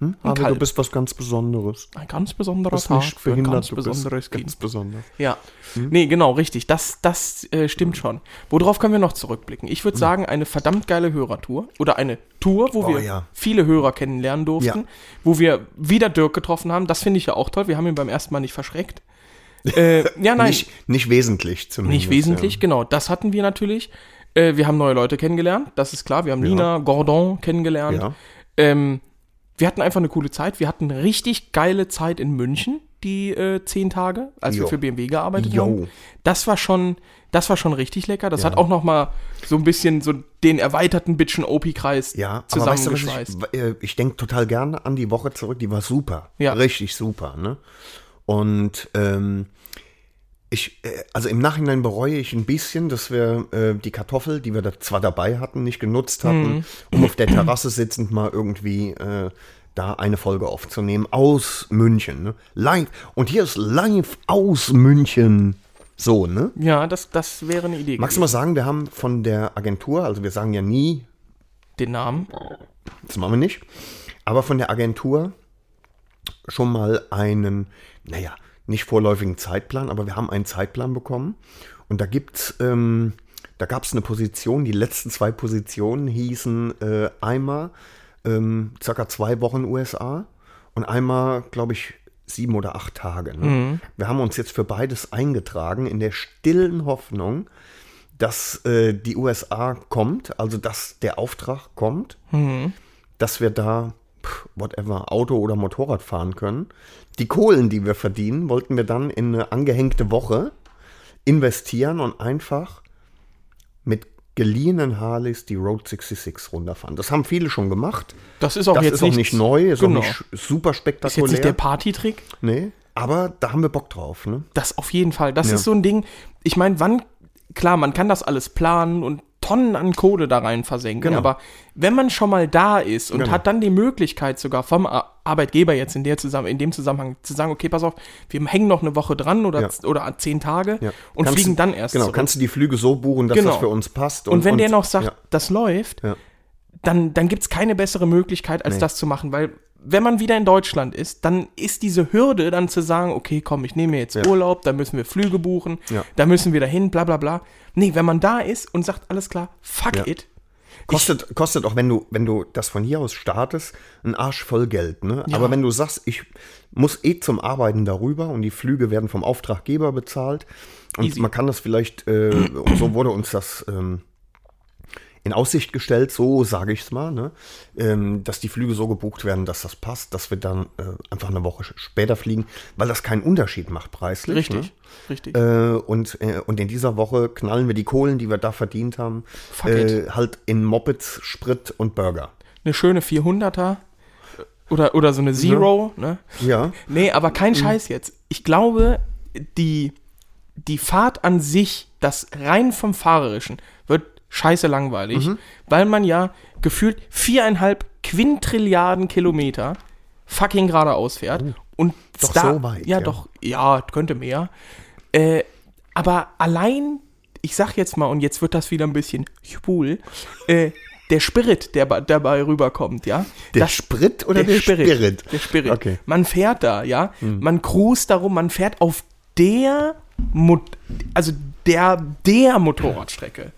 Hm? Aber du bist was ganz Besonderes. Ein ganz besonderer bist Tag nicht für ein behindert, ganz du bist besonderes ganz besonders. Ja. Nee, genau, richtig. Das, das äh, stimmt schon. Worauf können wir noch zurückblicken? Ich würde sagen, eine verdammt geile Hörertour oder eine Tour, wo Oh, wir ja. viele Hörer kennenlernen durften, Ja. wo wir wieder Dirk getroffen haben. Das finde ich ja auch toll. Wir haben ihn beim ersten Mal nicht verschreckt. äh, ja, nein, Nicht, nicht wesentlich zumindest. nicht wesentlich, genau. Das hatten wir natürlich. Äh, wir haben neue Leute kennengelernt, das ist klar. Wir haben Nina Gordon kennengelernt. Ja. Ähm, wir hatten einfach eine coole Zeit. Wir hatten eine richtig geile Zeit in München, die äh, zehn Tage, als wir Jo. für BMW gearbeitet Jo. haben. Das war schon, das war schon richtig lecker. Das hat auch noch mal so ein bisschen so den erweiterten Bitchen OP-Kreis Ja, aber weißt du, zusammengeschweißt. ich, äh, ich denke total gerne an die Woche zurück, die war super. Ja. Richtig super, ne? Und ähm, ich, äh, also im Nachhinein bereue ich ein bisschen, dass wir äh, die Kartoffel, die wir da zwar dabei hatten, nicht genutzt hatten, um auf der Terrasse sitzend mal irgendwie äh, da eine Folge aufzunehmen aus München, ne? Live. Und hier ist live aus München. So, ne? ja, das, das wäre eine Idee. Magst du mal sagen, wir haben von der Agentur, also wir sagen ja nie, den Namen? das machen wir nicht. Aber von der Agentur schon mal einen, naja, nicht vorläufigen Zeitplan, aber wir haben einen Zeitplan bekommen. Und da gibt's, ähm, da gab es eine Position, die letzten zwei Positionen hießen äh, einmal ähm, circa zwei Wochen USA und einmal, glaube ich, sieben oder acht Tage. Ne? Wir haben uns jetzt für beides eingetragen in der stillen Hoffnung, dass äh, die USA kommt, also dass der Auftrag kommt, dass wir da, whatever, Auto oder Motorrad fahren können. Die Kohlen, die wir verdienen, wollten wir dann in eine angehängte Woche investieren und einfach mit geliehenen Harleys die Road 66 runterfahren. Das haben viele schon gemacht. Das ist auch das jetzt ist auch nicht neu, ist genau. auch nicht super Ist spektakulär. jetzt nicht der Partytrick. nee, aber da haben wir Bock drauf. Ne? Das auf jeden Fall. Das Ja. ist so ein Ding. Ich meine, wann, klar, man kann das alles planen und Tonnen an Kohle da rein versenken, Genau. aber wenn man schon mal da ist und Genau. hat dann die Möglichkeit sogar vom Ar- Arbeitgeber jetzt in, der zusammen, in dem Zusammenhang zu sagen, okay, pass auf, wir hängen noch eine Woche dran oder, Ja. oder zehn Tage Ja. und Kannst fliegen dann erst Genau, zurück. kannst du die Flüge so buchen, dass Genau. das für uns passt. und, wenn der noch sagt, ja, das läuft, dann, dann gibt es keine bessere Möglichkeit, als Nee. das zu machen, weil wenn man wieder in Deutschland ist, dann ist diese Hürde dann zu sagen, okay, komm, ich nehme mir jetzt Ja. Urlaub, da müssen wir Flüge buchen, Ja. da müssen wir dahin, bla bla bla. Nee, wenn man da ist und sagt, alles klar, fuck Ja. it. Kostet, kostet auch, wenn du, wenn du das von hier aus startest, ein Arsch voll Geld. Ne? Aber wenn du sagst, ich muss eh zum Arbeiten darüber und die Flüge werden vom Auftraggeber bezahlt und Easy. man kann das vielleicht, äh, so wurde uns das ähm, in Aussicht gestellt, so sage ich es mal, ne? ähm, dass die Flüge so gebucht werden, dass das passt, dass wir dann äh, einfach eine Woche später fliegen, weil das keinen Unterschied macht preislich. Richtig, Ne? richtig. Äh, und, äh, und in dieser Woche knallen wir die Kohlen, die wir da verdient haben, äh, halt in Mopeds, Sprit und Burger. Eine schöne 400er oder, oder so eine Zero, ne? Ja. Nee, aber kein Mhm. Scheiß jetzt. Ich glaube, die, die Fahrt an sich, das rein vom Fahrerischen, scheiße langweilig, Mhm. weil man ja gefühlt viereinhalb Quintrilliarden Kilometer fucking geradeaus fährt. und Oh, doch da, so weit, ja, ja. doch, ja, könnte mehr. Äh, aber allein, ich sag jetzt mal, und jetzt wird das wieder ein bisschen schwul, äh, der Spirit, der dabei rüberkommt, ja. Der das, Sprit oder der, Spirit? der Spirit. Okay. Hm. Man fährt da, ja. Man cruist darum, man fährt auf der, Mo also der, der Motorradstrecke,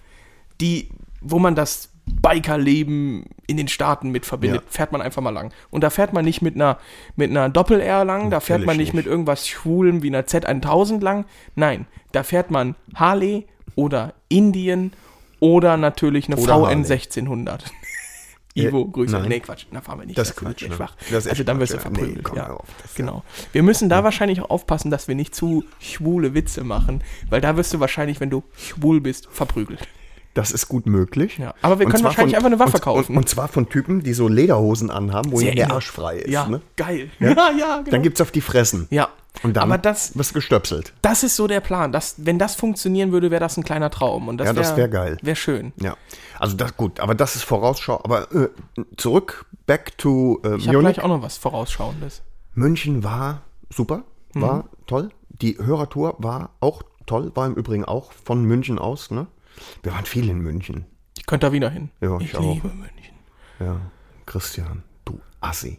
die, wo man das Bikerleben in den Staaten mit verbindet, Ja. fährt man einfach mal lang. Und da fährt man nicht mit einer, mit einer Doppel-R lang, da fährt man Natürlich nicht mit irgendwas Schwulem wie einer Z1000 lang. Nein, da fährt man Harley oder Indien oder natürlich eine Oder VN Harley. 1600. Ivo, Grüße. nein. Nee, Quatsch, da fahren wir nicht. Das ist war Quatsch, ne? schwach. Das ist also dann wirst du. Nee, verprügelt. komm, ja. auf, das ist- genau. Wir müssen da wahrscheinlich auch aufpassen, dass wir nicht zu schwule Witze machen, weil da wirst du wahrscheinlich, wenn du schwul bist, verprügelt. Das ist gut möglich. Ja, aber wir Und können wahrscheinlich einfach eine Waffe und, kaufen. Und, und zwar von Typen, die so Lederhosen anhaben, wo ihnen der. Arsch frei ist. Ja, Ne? geil. Ja, ja, genau. Dann gibt's auf die Fressen. ja. Und dann aber das, wirst du gestöpselt. das ist so der Plan. Das, wenn das funktionionieren würde, wäre das ein kleiner Traum. Und das Ja, das wär- wär geil. Wäre schön. Ja. Also das gut, aber das ist Vorausschau. Aber äh, zurück, back to äh, Ich habe gleich auch noch was Vorausschauendes. München war super, war Mhm. toll. Die Hörertour war auch toll, war im Übrigen auch von München aus. Ne? Wir waren viel in München. Ich könnte da wieder hin. Ja, ich auch. liebe München. Ja, Christian, du Assi.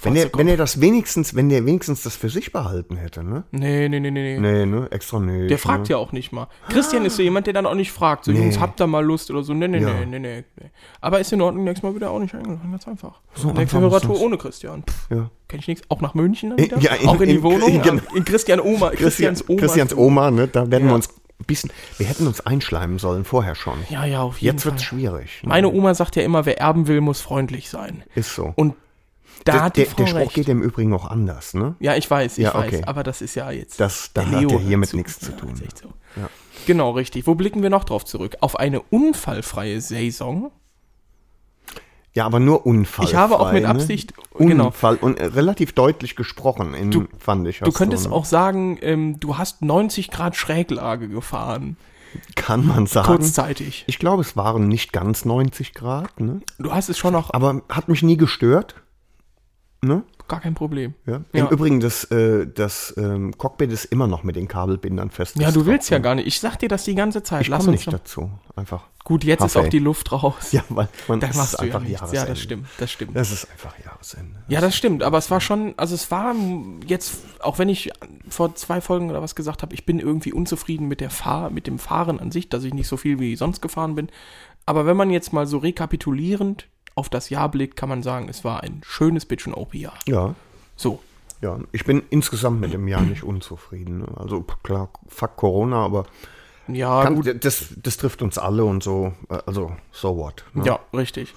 Wenn er, wenn er das wenigstens, wenn der wenigstens das für sich behalten hätte, ne? Nee, nee, nee, nee. nee. Ne? Extra nee. Der fragt ne? ja auch nicht mal. Christian ist so jemand, der dann auch nicht fragt. So, Nee. Jungs, habt ihr mal Lust oder so? Nee, nee, Ja. nee, nee, nee. Aber ist in Ordnung, nächstes Mal wieder auch nicht eingeladen. Ganz einfach. So Nächste Hörertour ohne Christian. Pff, Ja. kenn ich nichts. Auch nach München dann wieder? ja, in- auch in die in- Wohnung? in- in, in Christian Oma. Christians Oma. Christians Oma, ne? Da werden Ja. wir uns bisschen, wir hätten uns einschleimen sollen, vorher schon. Ja, ja, auf jeden Jetzt Fall. wird's schwierig. ne? Meine Oma sagt ja immer, wer erben will, muss freundlich sein. Ist so. Und da der, hat die der, Frau der Spruch recht. geht im Übrigen auch anders, ne? Ja, ich weiß, ich Ja, weiß. okay. Aber das ist ja jetzt. Das, da hat er hiermit nichts zu Ja, tun. echt so. Ja. Genau, richtig. Wo blicken wir noch drauf zurück? Auf eine unfallfreie Saison. Ja, aber nur Unfall. Ich habe auch mit Absicht- Ne? genau. Unfall und äh, relativ deutlich gesprochen, in, Du- fand ich. Du könntest ne? auch sagen, ähm, du hast 90 Grad Schräglage gefahren. Kann man sagen. Kurzzeitig. Ich glaube, es waren nicht ganz 90 Grad, ne? Du hast es schon noch Aber hat mich nie gestört. Ne? Gar kein Problem. Ja. Ja. Im Übrigen, das, äh, das ähm, Cockpit ist immer noch mit den Kabelbindern fest. Ja, du willst ja gar nicht. Ich sag dir das die ganze Zeit. Ich Lass komme uns nicht noch. dazu. Einfach. Gut, jetzt ist Hasse. auch die Luft raus. Ja, weil man da machst ist du ja einfach nichts. Jahresende. Ja, das stimmt. Das stimmt. Das ist einfach Jahresende. Ja, das stimmt, aber es war schon, also es war jetzt, auch wenn ich vor zwei Folgen oder was gesagt habe, ich bin irgendwie unzufrieden mit der Fahr mit dem Fahren an sich, dass ich nicht so viel wie sonst gefahren bin. Aber wenn man jetzt mal so rekapitulierend auf das Jahr blickt, kann man sagen, es war ein schönes Bitch OP Jahr. Ja, So. ja. Ich bin insgesamt mit dem Jahr nicht unzufrieden. Also klar, fuck Corona, aber Ja, kann, gut. das, das trifft uns alle und so. Also, so what. Ne? Ja, richtig.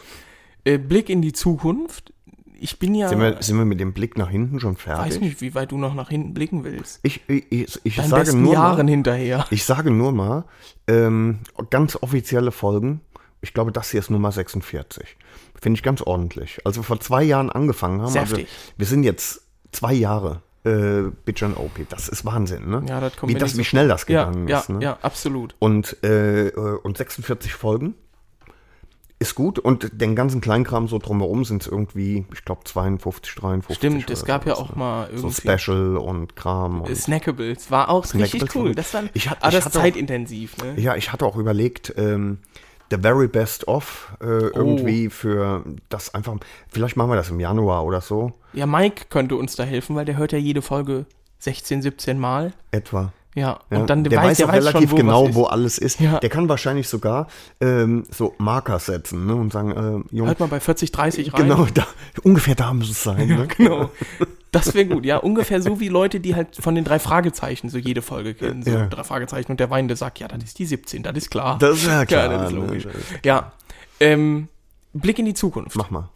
Äh, Blick in die Zukunft. Ich bin ja, Sind, wir, sind wir mit dem Blick nach hinten schon fertig? weiß nicht, wie weit du noch nach hinten blicken willst. Ich, ich, ich, ich sage nur Jahren mal, hinterher. ich sage nur mal, ähm, ganz offizielle Folgen. Ich glaube, das hier ist Nummer 46. Finde ich ganz ordentlich. Also vor zwei Jahren angefangen haben. Also wir sind jetzt zwei Jahre äh, Bitch and OP. Das ist Wahnsinn, ne? Ja, das kommt wie, das, nicht wie so- schnell das Ja, gegangen ja, ist. Ne? ja, absolut. Und, äh, und 46 Folgen ist gut. Und den ganzen Kleinkram so drumherum sind es irgendwie, ich glaube, 52, 53. Stimmt, es gab ja auch ne? mal So irgendwie Special und Kram. Und Snackables war auch richtig Snackables cool. war- Das war, Ich hat- ich auch- zeitintensiv, ne? Ja, ich hatte auch überlegt, ähm, The Very Best Of äh, Oh. irgendwie für das einfach, vielleicht machen wir das im Januar oder so, Ja, Mike könnte uns da helfen, weil der hört ja jede Folge 16, 17 Mal. etwa. Ja, Ja, und dann der weiß, weiß der auch weiß relativ schon, wo genau, wo alles ist. Ja. Der kann wahrscheinlich sogar ähm, so Marker setzen ne, und sagen, äh, Junge, Hört mal bei 40, 30 rein. genau, da, ungefähr da muss es sein. ne? Genau. Das wäre gut, ja. Ungefähr so wie Leute, die halt von den drei Fragezeichen so jede Folge kennen. So Ja. drei Fragezeichen und der weinende sagt, ja, das ist die 17, das ist klar. Das ist ja klar, das ist ne? logisch. Das ist Ja. Ähm, Blick in die Zukunft. Mach mal.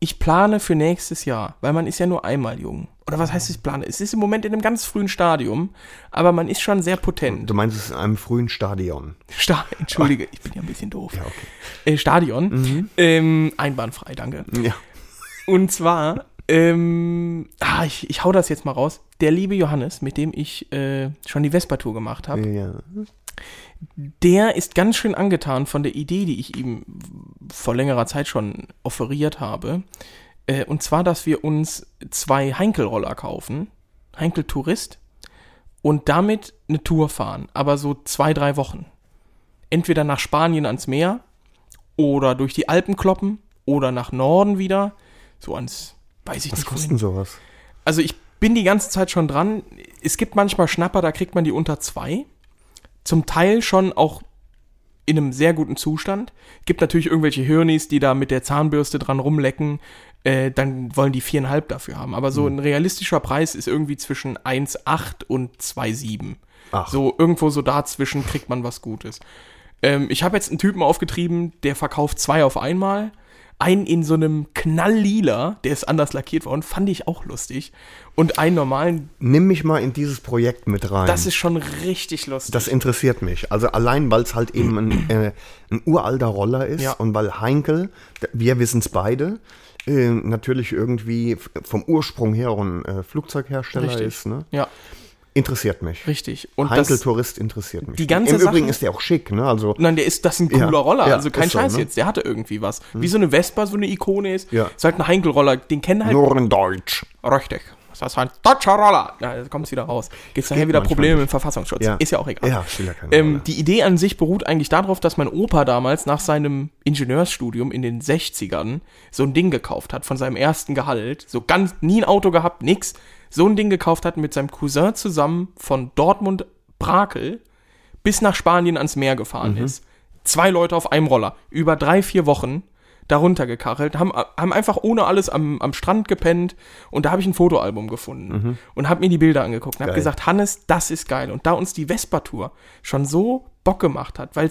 Ich plane für nächstes Jahr, weil man ist ja nur einmal jung. Oder was heißt ich plane? Es ist im Moment in einem ganz frühen Stadium, aber man ist schon sehr potent. Du meinst es in einem frühen Stadion. Sta Entschuldige, ich bin ja ein bisschen doof. Ja, okay. Äh, Stadion. Ähm, einbahnfrei, danke. Ja. Und zwar, ähm, ah, ich, ich hau das jetzt mal raus. Der liebe Johannes, mit dem ich äh, schon die Vespa-Tour gemacht habe, ja. der ist ganz schön angetan von der Idee, die ich ihm vor längerer Zeit schon offeriert habe. Äh, und zwar, dass wir uns zwei Heinkel-Roller kaufen, Heinkel Tourist, und damit eine Tour fahren, aber so zwei, drei Wochen. Entweder nach Spanien ans Meer oder durch die Alpen kloppen oder nach Norden wieder, so ans, weiß ich Was nicht. kostet wohin. denn sowas? Also ich bin die ganze Zeit schon dran. Es gibt manchmal Schnapper, da kriegt man die unter zwei. Zum Teil schon auch in einem sehr guten Zustand. Gibt natürlich irgendwelche Hirnis, die da mit der Zahnbürste dran rumlecken. Äh, dann wollen die viereinhalb dafür haben. Aber Hm. so ein realistischer Preis ist irgendwie zwischen 1,8 und 2,7. Ach. So irgendwo so dazwischen kriegt man was Gutes. Ähm, ich habe jetzt einen Typen aufgetrieben, der verkauft zwei auf einmal. Einen in so einem Knalllila, der ist anders lackiert worden, fand ich auch lustig. Und einen normalen, Nimm mich mal in dieses Projekt mit rein. das ist schon richtig lustig. Das interessiert mich. Also allein, weil es halt eben ein, äh, ein uralter Roller ist Ja. und weil Heinkel, wir wissen es beide, äh, natürlich irgendwie vom Ursprung her auch ein äh, Flugzeughersteller Richtig. ist. Ne? ja, Interessiert mich. richtig. Und Heinkel das, Tourist interessiert mich. die ganze Im Übrigen Sache- ist der auch schick, ne? Also nein, der ist, das ist ein Ja, cooler Roller, ja, also kein ist so, Scheiß ne? jetzt, der hatte irgendwie was. Wie so eine Vespa, so eine Ikone ist. Ja. Ist halt ein Heinkel-Roller, den kennen halt nur in Deutsch. Richtig. Das ist ein deutscher Roller. Ja, jetzt kommt es wieder raus. Gibt es nachher wieder Probleme mit dem Verfassungsschutz. Ja. Ist ja auch egal. Ja, ja ähm, die Idee an sich beruht eigentlich darauf, dass mein Opa damals nach seinem Ingenieursstudium in den 60ern so ein Ding gekauft hat von seinem ersten Gehalt. So ganz, nie ein Auto gehabt, nix. So ein Ding gekauft hat mit seinem Cousin zusammen von Dortmund Brakel bis nach Spanien ans Meer gefahren Mhm. ist. Zwei Leute auf einem Roller. Über drei, vier Wochen darunter gekachelt, haben, haben einfach ohne alles am, am Strand gepennt und da habe ich ein Fotoalbum gefunden und habe mir die Bilder angeguckt und habe Mhm. Gesagt, Hannes, das ist geil. Und da uns die Vespa-Tour schon so Bock gemacht hat, weil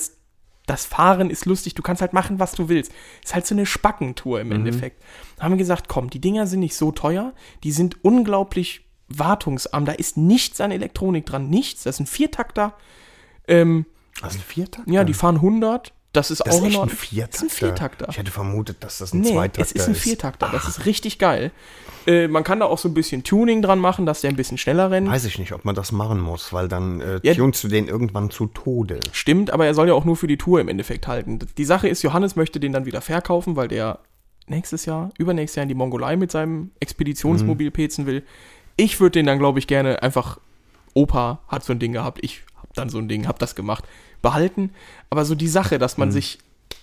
das Fahren ist lustig, du kannst halt machen, was du willst. Ist halt so eine Spackentour im Endeffekt. Haben wir gesagt, komm, die Dinger sind nicht so teuer, die sind unglaublich wartungsarm, da ist nichts an Elektronik dran, nichts. Das ist ein Viertakter. Ähm, Also ein Viertakter? ja, die fahren 100. Das ist das auch ist echt ein. Viertakter. Das ist ein Viertakter. Ich hätte vermutet, dass das ein Nee, Zweitakter es ist ein Viertakter. Das ist richtig geil. Äh, man kann da auch so ein bisschen Tuning dran machen, dass der ein bisschen schneller rennt. Weiß ich nicht, ob man das machen muss, weil dann äh, Ja. tunst du den irgendwann zu Tode. Stimmt, aber er soll ja auch nur für die Tour im Endeffekt halten. Die Sache ist, Johannes möchte den dann wieder verkaufen, weil der nächstes Jahr, übernächstes Jahr in die Mongolei mit seinem Expeditionsmobil Mhm. pezen will. Ich würde den dann, glaube ich, gerne einfach, Opa hat so ein Ding gehabt, ich habe dann so ein Ding, hab das gemacht, behalten. Aber so die Sache, dass Mhm. man sich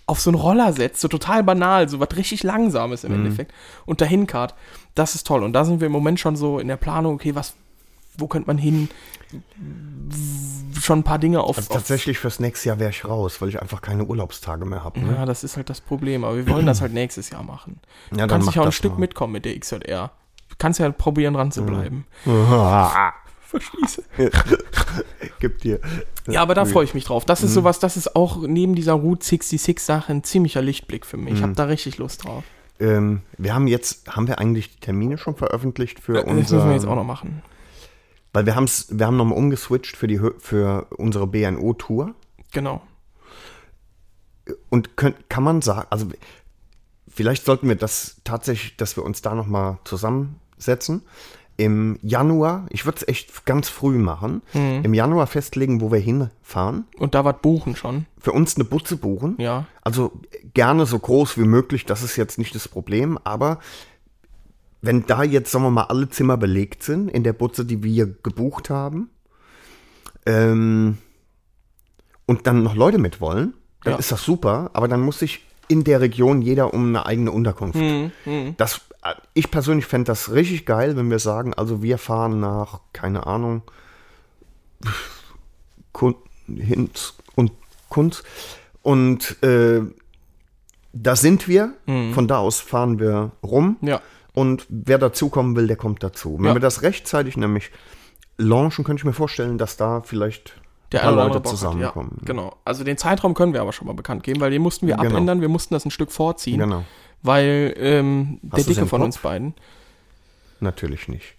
auf so einen Roller setzt, so total banal, so was richtig Langsames Mhm. im Endeffekt, und dahin kart, das ist toll. Und da sind wir im Moment schon so in der Planung, okay, was, wo könnte man hin? Schon ein paar Dinge auf, Also auf tatsächlich fürs nächste Jahr wäre ich raus, weil ich einfach keine Urlaubstage mehr habe. Ne? Ja, das ist halt das Problem. Aber wir wollen das halt nächstes Jahr machen. Ja, Du dann kannst dich auch ein Stück mal. mitkommen mit der XJR. Du kannst ja probieren, dran zu bleiben. Verschließe. Gib dir. Ja, aber da freue ich mich drauf. Das ist sowas, das ist auch neben dieser Route 66 Sache ein ziemlicher Lichtblick für mich. Ich habe da richtig Lust drauf. Ähm, wir haben jetzt, haben wir eigentlich die Termine schon veröffentlicht für Das unser, müssen wir jetzt auch noch machen. weil wir haben's, wir haben nochmal umgeswitcht für die für unsere BNO-Tour Genau. und könnt, kann man sagen, also vielleicht sollten wir das tatsächlich, dass wir uns da nochmal zusammensetzen. Im Januar, ich würde es echt ganz früh machen, Mhm. im Januar festlegen, wo wir hinfahren. Und da was buchen schon. Für uns eine Butze buchen. Ja. Also gerne so groß wie möglich, das ist jetzt nicht das Problem, aber wenn da jetzt, sagen wir mal, alle Zimmer belegt sind in der Butze, die wir gebucht haben, ähm, und dann noch Leute mit wollen, dann Ja. ist das super, aber dann muss sich in der Region jeder um eine eigene Unterkunft. Mhm, Das, äh, ich persönlich fände das richtig geil, wenn wir sagen, also wir fahren nach, keine Ahnung, Hinz und Kunz und äh, da sind wir, von da aus fahren wir rum Mhm. Ja. und wer dazukommen will, der kommt dazu. Wenn Ja. wir das rechtzeitig nämlich launchen, könnte ich mir vorstellen, dass da vielleicht der paar Leute hat, zusammenkommen. Ja, genau. Also den Zeitraum können wir aber schon mal bekannt geben, weil den mussten wir Genau. abändern. Wir mussten das ein Stück vorziehen, Genau. Weil ähm, der Dicke von Kopf? uns beiden Natürlich nicht.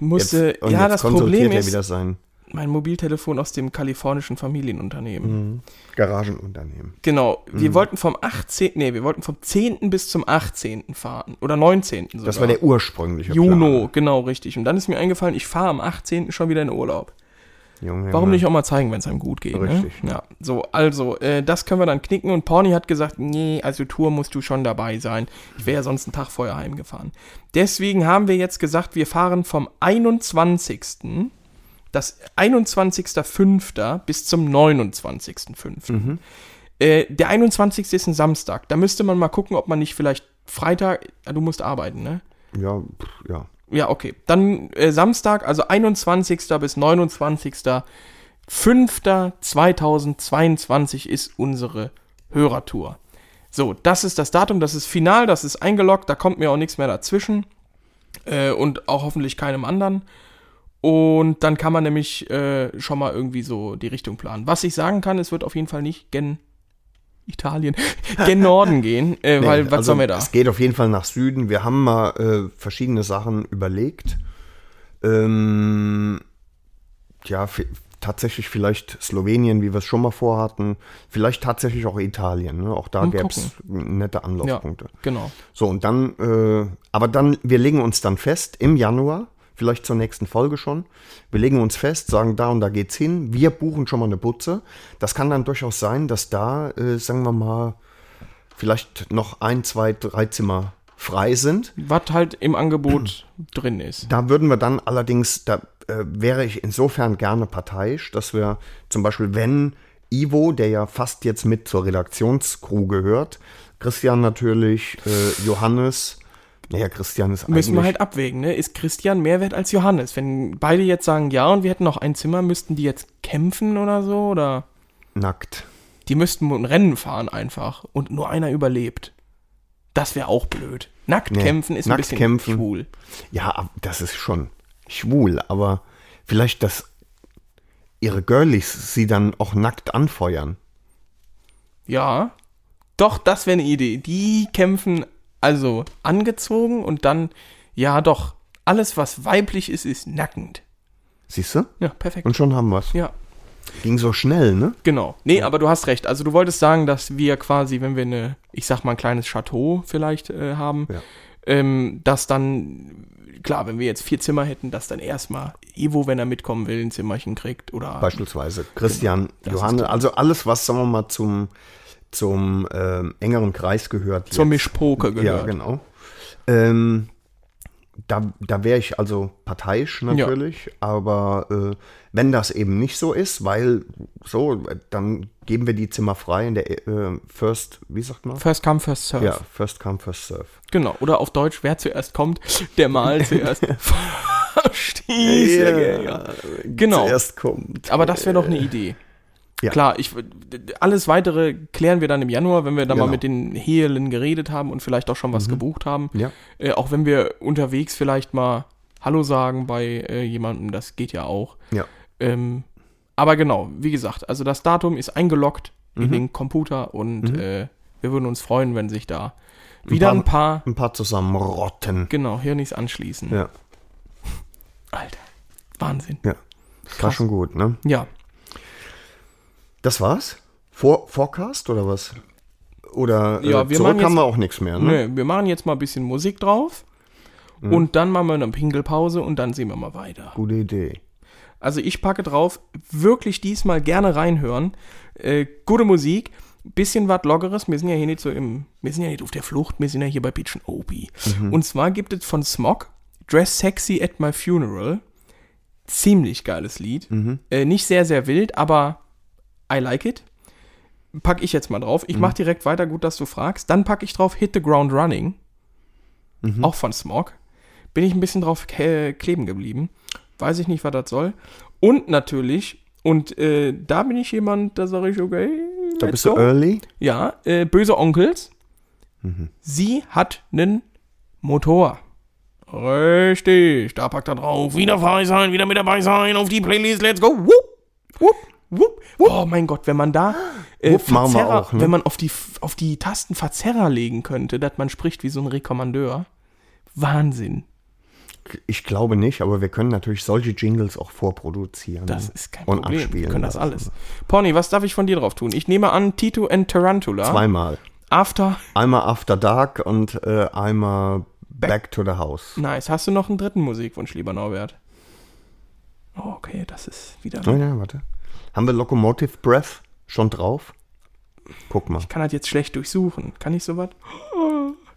musste. Jetzt, und ja, jetzt das Problem ist, wieder sein mein Mobiltelefon aus dem kalifornischen Familienunternehmen. Garagenunternehmen. Genau, wir Mhm. wollten vom 18., nee, wir wollten vom 10. bis zum 18. fahren. Oder 19. sogar. Das war der ursprüngliche Juno, Plan. genau, richtig. Und dann ist mir eingefallen, ich fahre am 18. schon wieder in Urlaub. Junge, Warum nicht auch mal zeigen, wenn es einem gut geht? Richtig. Ne? Ja, so, also, äh, das können wir dann knicken. Und Porni hat gesagt, nee, also Tour musst du schon dabei sein. Ich wäre ja sonst einen Tag vorher heimgefahren. Deswegen haben wir jetzt gesagt, wir fahren vom 21. Das 21.05. bis zum 29.05. Äh, der 21. ist ein Samstag. Da müsste man mal gucken, ob man nicht vielleicht Freitag, du musst arbeiten, ne? Ja, pff, ja. Ja, okay. Dann äh, Samstag, also 21. bis 29. 5.2022 ist unsere Hörertour. So, das ist das Datum, das ist final, das ist eingeloggt, da kommt mir auch nichts mehr dazwischen. Äh, und auch hoffentlich keinem anderen. Und dann kann man nämlich äh, schon mal irgendwie so die Richtung planen. Was ich sagen kann, es wird auf jeden Fall nicht gen Italien, gen Norden gehen, äh, Nee, weil was also sollen wir da? Es geht auf jeden Fall nach Süden. Wir haben mal äh, verschiedene Sachen überlegt. Ähm, ja, tatsächlich vielleicht Slowenien, wie wir es schon mal vorhatten. Vielleicht tatsächlich auch Italien. Ne? Auch da gäbe es nette Anlaufpunkte. Genau. So, und dann, äh, aber dann, wir legen uns dann fest im Januar, vielleicht zur nächsten Folge schon. Wir legen uns fest, sagen, da und da geht's hin. Wir buchen schon mal eine Butze. Das kann dann durchaus sein, dass da, äh, sagen wir mal, vielleicht noch ein, zwei, drei Zimmer frei sind. Was halt im Angebot drin ist. Da würden wir dann allerdings, da äh, wäre ich insofern gerne parteiisch, dass wir zum Beispiel, wenn Ivo, der ja fast jetzt mit zur Redaktionscrew gehört, Christian natürlich, äh, Johannes, naja, Christian ist Müssen wir eigentlich halt abwägen, ne? Ist Christian mehr wert als Johannes? Wenn beide jetzt sagen ja und wir hätten noch ein Zimmer, müssten die jetzt kämpfen oder so? Oder nackt. die müssten ein Rennen fahren einfach und nur einer überlebt. Das wäre auch blöd. Nackt Nee, kämpfen ist ein nackt bisschen kämpfen. schwul. Ja, das ist schon schwul, aber vielleicht, dass ihre Girlies sie dann auch nackt anfeuern. Ja. Doch, das wäre eine Idee. Die kämpfen also angezogen und dann, ja doch, alles was weiblich ist, ist nackend. Siehst du? Ja, perfekt. Und schon haben wir's. ja. Ging so schnell, ne? Genau. Nee, aber du hast recht. Also du wolltest sagen, dass wir quasi, wenn wir eine, ich sag mal, ein kleines Chateau vielleicht äh, haben, Ja. ähm, dass dann, klar, wenn wir jetzt vier Zimmer hätten, dass dann erstmal Ivo, wenn er mitkommen will, ein Zimmerchen kriegt oder Beispielsweise Christian, Genau. Ist also alles, was, sagen wir mal, zum, zum ähm, engeren Kreis gehört. zur jetzt. Mischpoke gehört. Ja, genau. Ähm, da da wäre ich also parteiisch natürlich, aber äh, wenn das eben nicht so ist, weil so, dann geben wir die Zimmer frei in der äh, First, wie sagt man? First come, first serve. Ja, First come, first serve. Genau. Oder auf Deutsch, wer zuerst kommt, der mal zuerst verstieß. Ja. Genau. Zuerst kommt. Aber das wäre doch eine Idee. Ja. Klar, ich, alles weitere klären wir dann im Januar, wenn wir dann mal Genau. mit den Hehlen geredet haben und vielleicht auch schon was gebucht haben. Ja. Äh, auch wenn wir unterwegs vielleicht mal Hallo sagen bei äh, jemandem, das geht ja auch. Ja. Ähm, aber genau, wie gesagt, also das Datum ist eingeloggt Mhm. in den Computer und äh, wir würden uns freuen, wenn sich da wieder paar- ein paar, Ein paar zusammenrotten. genau, Hirnis anschließen. Ja, Alter, Wahnsinn. ja. Das war schon gut, ne? Ja, Das war's? Vor, Forecast oder was? Oder Ja, äh, wir zurück machen haben jetzt- wir auch nichts mehr, ne? Nö, wir machen jetzt mal ein bisschen Musik drauf und dann machen wir eine Pinkelpause und dann sehen wir mal weiter. Gute Idee. Also ich packe drauf, wirklich diesmal gerne reinhören. Äh, gute Musik, bisschen was Loggeres. Wir sind ja hier nicht so im, wir sind ja nicht auf der Flucht, wir sind ja hier bei Beach and Opie. Und zwar gibt es von Smog Dress Sexy at My Funeral. Ziemlich geiles Lied. Äh, nicht sehr, sehr wild, aber I like it. Pack ich jetzt mal drauf. Ich mach direkt weiter, gut, dass du fragst. Dann packe ich drauf Hit the Ground Running. Auch von Smog. Bin ich ein bisschen drauf kleben geblieben. Weiß ich nicht, was das soll. Und natürlich, und äh, da bin ich jemand, da sage ich, okay. Da bist du go. early. Ja, äh, böse Onkels. Mhm. Sie hat einen Motor. Richtig, da packt er drauf. Wieder frei sein, wieder mit dabei sein, auf die Playlist, let's go. Wupp, wupp, Wupp. Oh mein Gott, wenn man da äh, wir Verzerrer, auch, ne? wenn man auf die, auf die Tasten Verzerrer legen könnte, dass man spricht wie so ein Rekommandeur. Wahnsinn. Ich glaube nicht, aber wir können natürlich solche Jingles auch vorproduzieren. Das ist kein und Problem. Wir abspielen können das lassen. alles. Pony, was darf ich von dir drauf tun? Ich nehme an, Tito and Tarantula. Zweimal. After. Einmal After Dark und äh, einmal Back to the House. Nice. Hast du noch einen dritten Musikwunsch, lieber Norbert? Oh, okay, das ist wieder. Oh, ja, warte. Haben wir Locomotive Breath schon drauf? Guck mal. Ich kann das jetzt schlecht durchsuchen. Kann ich sowas?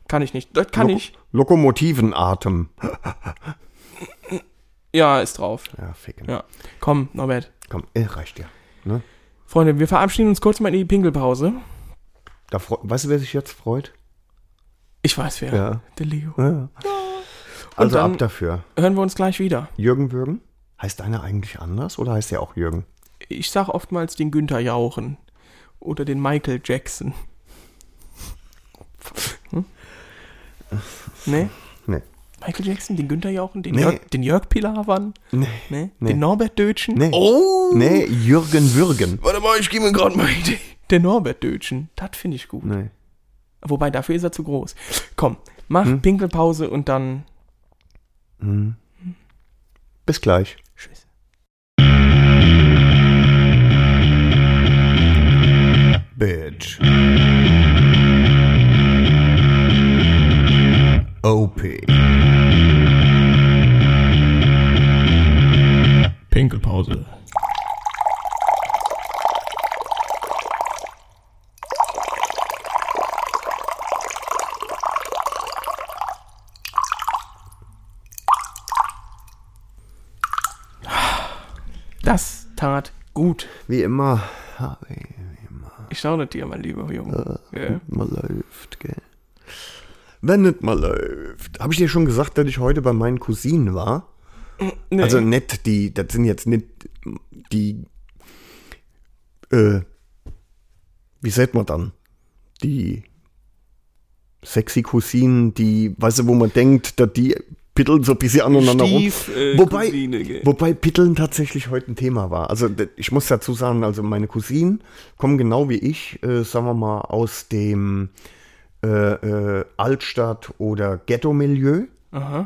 Kann ich nicht. Das kann Loko- ich. Lokomotivenatem. Ja, ist drauf. Ja, ficken. Ja. Komm, Norbert. Komm, äh, reicht ja. Ne? Freunde, wir verabschieden uns kurz mal in die Pinkelpause. Da weißt du, wer sich jetzt freut? Ich weiß wer. Ja. Der Leo. Ja. Also ab dafür. Hören wir uns gleich wieder. Jürgen Würgen? Heißt deiner eigentlich anders oder heißt der auch Jürgen? Ich sag oftmals den Günther Jauchen. Oder den Michael Jackson. Hm? Nee? Nee. Michael Jackson, den Günther Jauchen, den, Nee. Jörg, den Jörg Pilawan, Nee. nee? Nee. den Norbert Dötschen. Nee. Oh! Nee, Jürgen Würgen. Warte mal, ich gebe mir gerade mal Idee. Der Norbert Dötschen, das finde ich gut. Nee. Wobei, dafür ist er zu groß. Komm, mach Hm? Pinkelpause und dann... Bis gleich. Bitch. OP. Pinkelpause. Das tat gut. Wie immer. Ich schaue dir mal, lieber Junge. Ja. Mal läuft, gell. Wenn es mal läuft. Habe ich dir schon gesagt, dass ich heute bei meinen Cousinen war? Nee. Also nicht die, das sind jetzt nicht die, äh, wie sagt man dann? Die sexy Cousinen, die, weißt du, wo man denkt, dass die pitteln so ein bisschen aneinander rum. Stief, äh, wobei, Cousine, wobei Pitteln tatsächlich heute ein Thema war. Also ich muss dazu sagen, also meine Cousinen kommen genau wie ich, äh, sagen wir mal, aus dem äh, äh, Altstadt- oder Ghetto-Milieu.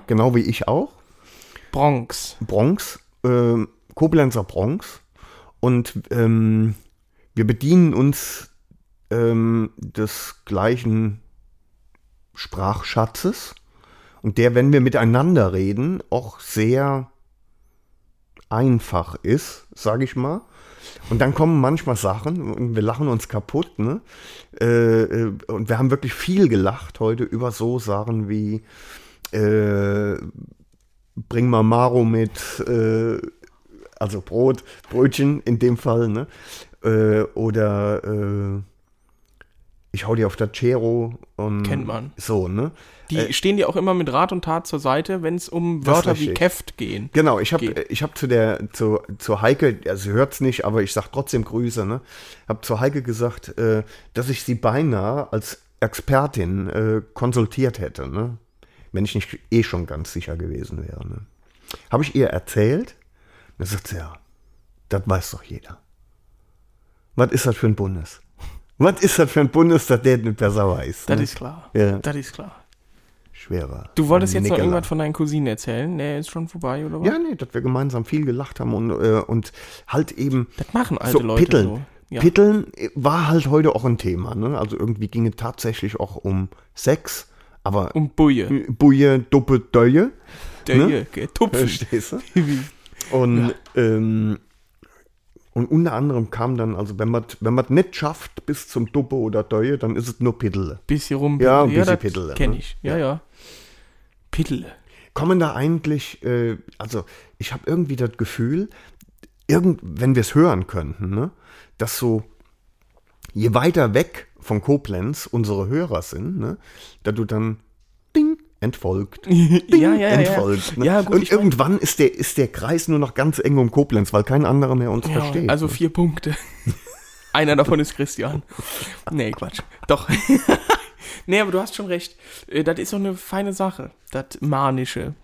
Genau wie ich auch. Bronx. Bronx, ähm, Koblenzer Bronx. Und ähm, wir bedienen uns ähm, des gleichen Sprachschatzes. Und der, wenn wir miteinander reden, auch sehr einfach ist, sage ich mal. Und dann kommen manchmal Sachen und wir lachen uns kaputt. Ne? Äh, äh, und wir haben wirklich viel gelacht heute über so Sachen wie äh, bring mal Maro mit, äh, also Brot, Brötchen in dem Fall, ne? Äh, oder äh, ich hau dir auf der Cero und Kennt man. so, ne? Die stehen dir auch immer mit Rat und Tat zur Seite, wenn es um Wörter wie. Keft gehen. Genau, ich habe ich hab zu der zu, zu Heike, also sie hört's nicht, aber ich sag trotzdem Grüße, ne? Hab zu Heike gesagt, äh, dass ich sie beinahe als Expertin äh, konsultiert hätte, ne? Wenn ich nicht eh schon ganz sicher gewesen wäre, ne? Habe ich ihr erzählt? Da sagt sie, ja, das weiß doch jeder. Was ist das für ein Bundes? Was ist das für ein Bundes, dass der nicht besser weiß? Das ne? ist klar. Ja. Das ist klar. schwerer. Du wolltest jetzt noch Nickeler. irgendwas von deinen Cousinen erzählen? Nee, ist schon vorbei, oder was? Ja, nee, dass wir gemeinsam viel gelacht haben und, äh, und halt eben Das machen alte so Leute Pitteln. so. Ja. Pitteln war halt heute auch ein Thema. Ne? Also irgendwie ging es tatsächlich auch um Sex, aber Um Buje. Buje, Duppe, Döje. Der ne? Tupfen. Verstehst du? Und, ähm, und unter anderem kam dann, also wenn man wenn man nicht schafft bis zum Duppe oder Döje, dann ist es nur Piddle. Bisschen rum. Ja, ein bisschen das Piddle, Kenn ne? ich. Ja, ja. Piddle. kommen da eigentlich, äh, also ich habe irgendwie das Gefühl, irgend, wenn wir es hören könnten, ne, dass so, je weiter weg von Koblenz unsere Hörer sind, ne, da du dann ding, entfolgt. Ding, ja, ja, ja. entfolgt. Ne? Ja, gut, Und ich mein- irgendwann ist der, ist der Kreis nur noch ganz eng um Koblenz, weil kein anderer mehr uns Ja, versteht. also ne? vier Punkte. Einer davon ist Christian. Nee, Quatsch. Doch. nee, aber du hast schon recht. Äh, Das ist so eine feine Sache. Das Manische.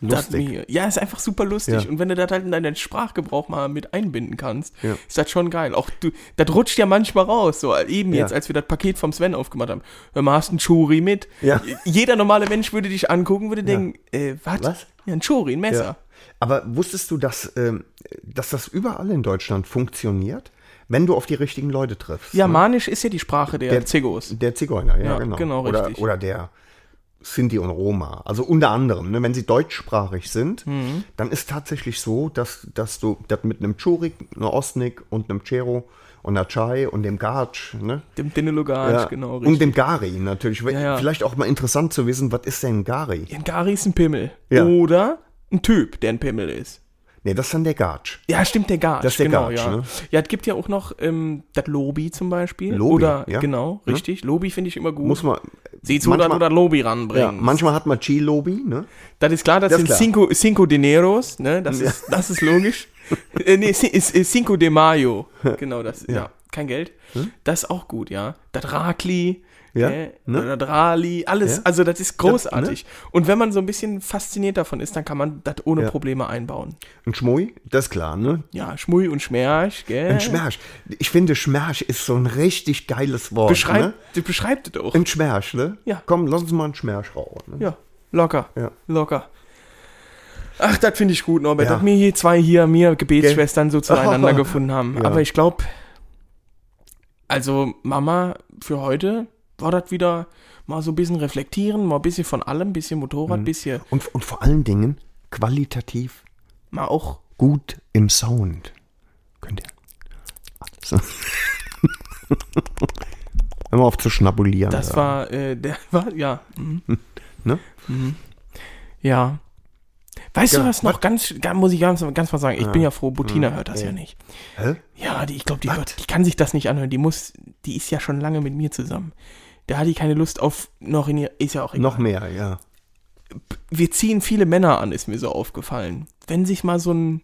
Lustig. Ja, ist einfach super lustig. Ja. Und wenn du das halt in deinen Sprachgebrauch mal mit einbinden kannst, Ja. ist das schon geil. Auch du, das rutscht ja manchmal raus. So eben Ja. jetzt, als wir das Paket vom Sven aufgemacht haben. Hör mal, hast du einen Chori mit? Ja. Jeder normale Mensch würde dich angucken, würde denken, äh, wat? Was? Ja, ein Chori, ein Messer. Aber wusstest du, dass, ähm, dass das überall in Deutschland funktioniert, wenn du auf die richtigen Leute triffst? Ja, ne? Manisch ist ja die Sprache der, Der- Zigos. Der Zigeuner, ja, Ja, genau. genau, oder, richtig. oder der Sinti und Roma. Also unter anderem, ne, wenn sie deutschsprachig sind, Mhm. dann ist tatsächlich so, dass, dass du das mit einem Churik, einer Ostnik und einem Chero und einer Chai und dem Gatsch, ne? Dem Dinelogatsch, Ja, genau, und richtig. dem Gari natürlich. ja. Vielleicht auch mal interessant zu wissen, was ist denn ein Gari? Ein Gari ist ein Pimmel. Ja. Oder ein Typ, der ein Pimmel ist. Nee, das ist dann der Gatsch. Ja, stimmt, der Gatsch. Das ist der genau, Gatsch, ja. ne? Ja, es gibt ja auch noch ähm, das Lobi zum Beispiel. Lobi, oder, ja. genau, richtig. Lobi finde ich immer gut. Muss man. Sie zu dann oder Lobi Ja, ranbringen. manchmal hat man Chi-Lobi, ne? das ist klar, das, Das sind klar. Cinco, Cinco Dineros, ne? Das, ist, das ist logisch. äh, nee, Cinco de Mayo. Genau, das, ja. Kein Geld. Das ist auch gut, ja. Das Rakli, Ja, äh, ne? oder das Rali, alles. Ja. Also, das ist großartig. ne? Und wenn man so ein bisschen fasziniert davon ist, dann kann man das ohne Ja. Probleme einbauen. Ein Schmui, das ist klar, ne? Ja, Schmui und Schmerch, gell? Ein Schmerch. Ich finde, Schmerch ist so ein richtig geiles Wort. Beschreibt, Ne? das beschreibt es auch. Ein Schmerch, ne? Ja. Komm, lass uns mal einen Schmerch rauchen. Ne? Ja, locker. Ja. Locker. Ach, das finde ich gut, Norbert. Ja. Dass mir hier zwei hier, mir Gebetsschwestern so zueinander gefunden haben. Ja. Aber ich glaube, also Mama, für heute war das wieder mal so ein bisschen reflektieren, mal ein bisschen von allem, ein bisschen Mhm. Motorrad, ein bisschen Und, und vor allen Dingen qualitativ mal auch. gut im Sound. Könnt ihr. So. Hör mal auf zu schnabulieren. Das da. war, äh, der war, ja. Mhm. Ne? Mhm. Ja. Weißt Ja, du was noch was? ganz, ganz, muss ich ganz, ganz mal sagen, ich bin ja froh, Bettina hört das ja. ja nicht. Hä? Ja, die, ich glaube, die, Was? hört- die kann sich das nicht anhören. Die muss, die ist ja schon lange mit mir zusammen. Da hat die keine Lust auf noch in ihr, ist ja auch egal. Noch mehr, ja. Wir ziehen viele Männer an, ist mir so aufgefallen. Wenn sich mal so ein,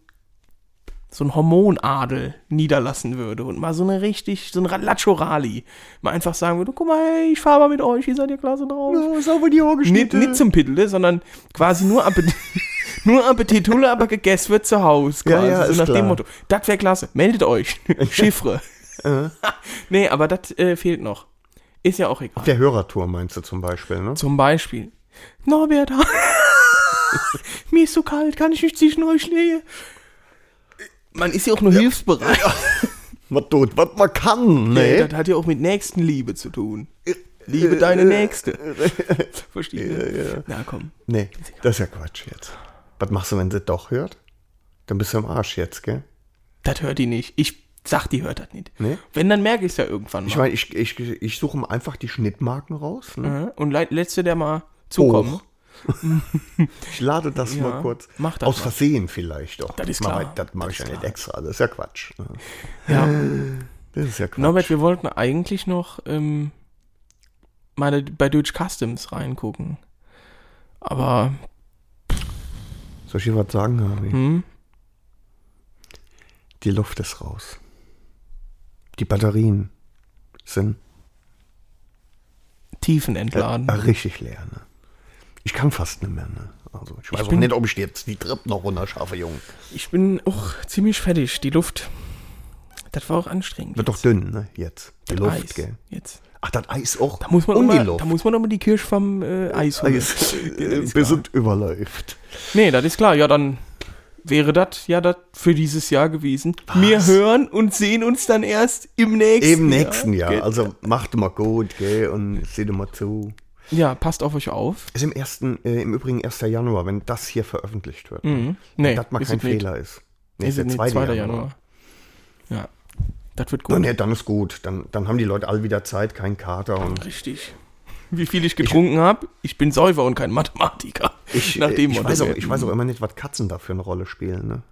so ein Hormonadel niederlassen würde und mal so eine richtig, so ein Lacho-Rali mal einfach sagen würde, guck mal, hey, ich fahr mal mit euch, ihr seid ja klasse drauf. Oh, sauber die Haare Nicht, nicht zum Piddle, sondern quasi nur Appetit, nur Appetit Hulle, aber gegessen wird zu Hause. Ja, Quasi. ja, so ist nach klar. dem Motto. Das wäre klasse. Meldet euch. Chiffre. nee, aber das äh, fehlt noch. Ist ja auch egal. Der Hörertour meinst du zum Beispiel, ne? Zum Beispiel. Norbert, mir ist so kalt, kann ich nicht zwischen euch legen? Man ist ja auch nur hilfsbereit. Was tut, was man kann, Nee. ne? Das hat ja auch mit Nächstenliebe zu tun. Liebe deine Nächste. Verstehe. Ja, Na komm. Nee, das ist ja Quatsch jetzt. Was machst du, wenn sie doch hört? Dann bist du im Arsch jetzt, gell? Das hört die nicht. Ich sag, die hört das nicht. Nee? Wenn, dann merke ich es ja irgendwann mal. Ich meine, ich, ich, ich suche einfach die Schnittmarken raus. Ne? Mhm. Und le- letzte, der mal zukommen. Ich lade das Ja, mal kurz. mach das Aus mal. Versehen vielleicht doch. Das ist klar. Das mache ich ja nicht extra. Das ist ja Quatsch. ne? Ja. Das ist ja Quatsch. Norbert, wir wollten eigentlich noch ähm, mal bei Deutsch Customs reingucken. Aber, Soll ich dir was sagen, Harry? hm? Die Luft ist raus. Die Batterien sind Tiefen äh, entladen. äh, richtig leer. Ne? Ich kann fast nicht mehr. Ne? Also ich weiß Ich auch bin- nicht, ob ich jetzt die Treppe noch runter schaffe, Junge. Ich bin auch ziemlich fertig. Die Luft, das war auch anstrengend. Wird doch dünn, ne? Jetzt. Die Das Luft, Eis. gell? Jetzt. Ach, das Eis auch. Da muss man Und Luft. Da muss man noch mal die Kirsch vom äh, Eis holen. Eis, Ja, bis es überläuft. Nee, das ist klar. Ja, dann wäre das ja das für dieses Jahr gewesen. Wir hören und sehen uns dann erst im nächsten Im nächsten Jahr. Gell? Also macht mal gut, gell? Und seht mal zu. Ja, passt auf euch auf. Ist im ersten, äh, im Übrigen 1. Januar, wenn das hier veröffentlicht wird. Mhm. Wenn Nee, das mal ist kein es nicht. Fehler ist. Nee, ist der es nicht 2. 2. Januar. Ja, das wird gut. nee, dann ist gut. Dann, dann haben die Leute alle wieder Zeit, kein Kater. Und Richtig. Wie viel ich getrunken habe? Ich bin Säufer und kein Mathematiker. ich, Nach dem ich, weiß auch, ich weiß auch immer nicht, was Katzen da für eine Rolle spielen. Ne?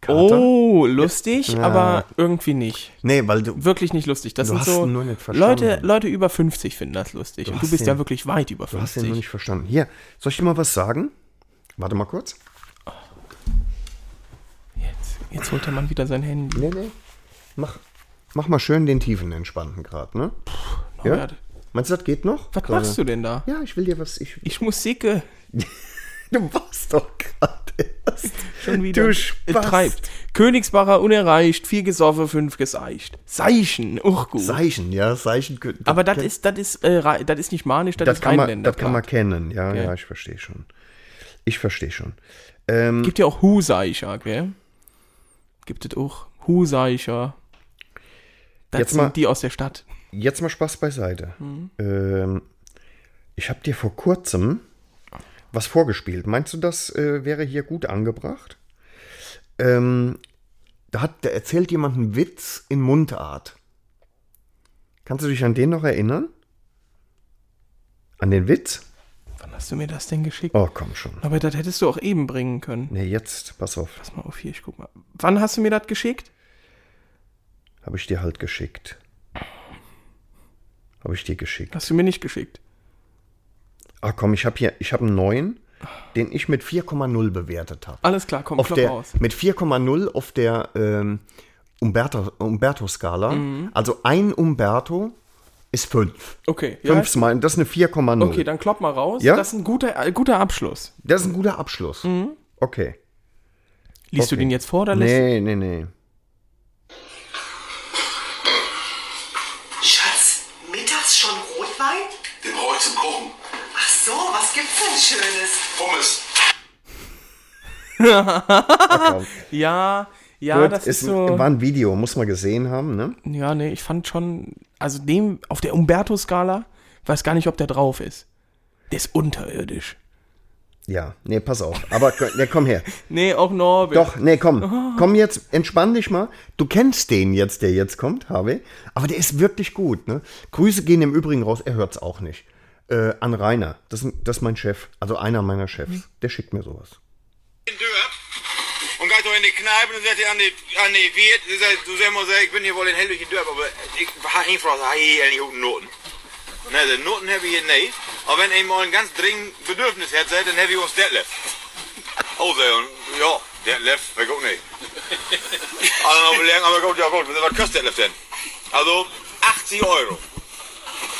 Kater? Oh, lustig, Ja. aber irgendwie nicht. Nee, weil du, Wirklich nicht lustig. Das Du sind hast so ihn nur nicht verstanden. Leute, Leute über 50 finden das lustig. und du bist den- ja wirklich weit über du hast den 50. noch nicht verstanden. Hier, soll ich dir mal was sagen? Warte mal kurz. Jetzt, jetzt holt der Mann wieder sein Handy. Nee, nee. Mach, mach mal schön den tiefen entspannten Grad, ne? Ja? Norbert, Meinst du, das geht noch? Was machst du denn da? Ja, ich will dir was. Ich, Ich muss sicke. du warst doch gerade erst. Schon wieder. Du treibt. Königsbacher unerreicht, vier gesoffen, fünf geseicht. Seichen, auch gut. Seichen, ja, Seichen. das Aber das ist, das ist, äh, das ist nicht manisch, das, das ist kann, man, das kann man kennen. Ja, Okay. ja, ich verstehe schon. Ich verstehe schon. Ähm, Gibt ja auch Huseicher, gell? Gibt es auch Huseicher. Das Jetzt sind mal- die aus der Stadt. Jetzt mal Spaß beiseite. Mhm. Ähm, ich habe dir vor kurzem was vorgespielt. Meinst du, das äh, wäre hier gut angebracht? Ähm, da, hat, da erzählt jemand einen Witz in Mundart. Kannst du dich an den noch erinnern? An den Witz? Wann hast du mir das denn geschickt? Oh, komm schon. Aber das hättest du auch eben bringen können. Ne, jetzt, pass auf. Pass mal auf hier, ich guck mal. Wann hast du mir das geschickt? Habe ich dir halt geschickt. Habe ich dir geschickt. Hast du mir nicht geschickt. Ah, komm, ich habe hier, ich habe einen neuen, den ich mit 4,0 bewertet habe. Alles klar, komm, auf der, aus. mit 4,0 auf der ähm, Umberto, Umberto-Skala. Mhm. Also ein Umberto ist 5. Okay, ja. Fünf Mal, das ist eine 4,0. Okay, dann klopp mal raus. Ja? Das ist ein guter, äh, guter Abschluss. Das ist ein guter Abschluss. Okay. Liest du Okay. den jetzt vor oder lässt Nee, nee, nee. Ich zum Kochen. Ach so, was gibt's denn Schönes? Pommes. Ja, ja, Gut, das ist, ist, so. war ein Video, muss man gesehen haben, ne? Ja, nee, ich fand schon, also dem auf der Umberto-Skala, weiß gar nicht, ob der drauf ist. Der ist unterirdisch. Ja, nee, pass auf. Aber ne, komm her. Nee, auch Norbert. Doch, nee, komm. Oh. Komm jetzt, entspann dich mal. Du kennst den jetzt, der jetzt kommt, Harvey. Aber der ist wirklich gut, ne? Grüße gehen im Übrigen raus, er hört's auch nicht. Äh, an Rainer. Das, ist- das ist mein Chef. Also einer meiner Chefs. Der schickt mir sowas. In Dörr. Und geht doch in die Kneipe und sagt ihr an die, an die Wirt, du sagst, du sagst ich bin hier wohl in Hellwig in Dörr, aber ich habe Frage, habe ich hier nicht guten Noten. Ne, die Noten habe ich hier nicht. Aber wenn ich mal ein ganz dringend Bedürfnis hätte, dann habe ich uns Detlef. Oh, so, und ja, Detlef, ich auch nicht. Also noch überlegen, aber gut, ja gut, was kostet Detlef denn? Also 80 Euro.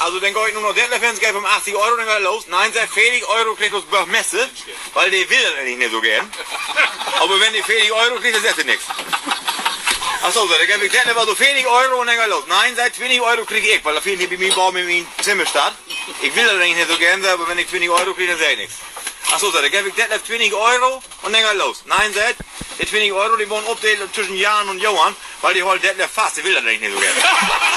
Also dann gehe ich nur noch Detlef ins Geld um 80 Euro, dann geht los. Nein, sagt Felix Euro kriegt aus Messe, weil der will das eigentlich nicht so gern. Aber wenn die 40 Euro kriegt, dann sagt er nichts. Achso, so, dann gebe ich Detlef also 40 Euro und dann geht los. Nein, seit 20 Euro kriege ich, weil da fehlt nicht bei mir Baum in meinem Zimmer statt. Ich will das eigentlich nicht so gern, aber wenn ich 20 Euro kriege, dann sage ich nichts. Achso, so, dann gebe ich Detlef 20 Euro und dann geht los. Nein, seit die 20 Euro, die wollen update zwischen Jan und Johann, weil die holt Detlef fast, die will das eigentlich nicht so gern.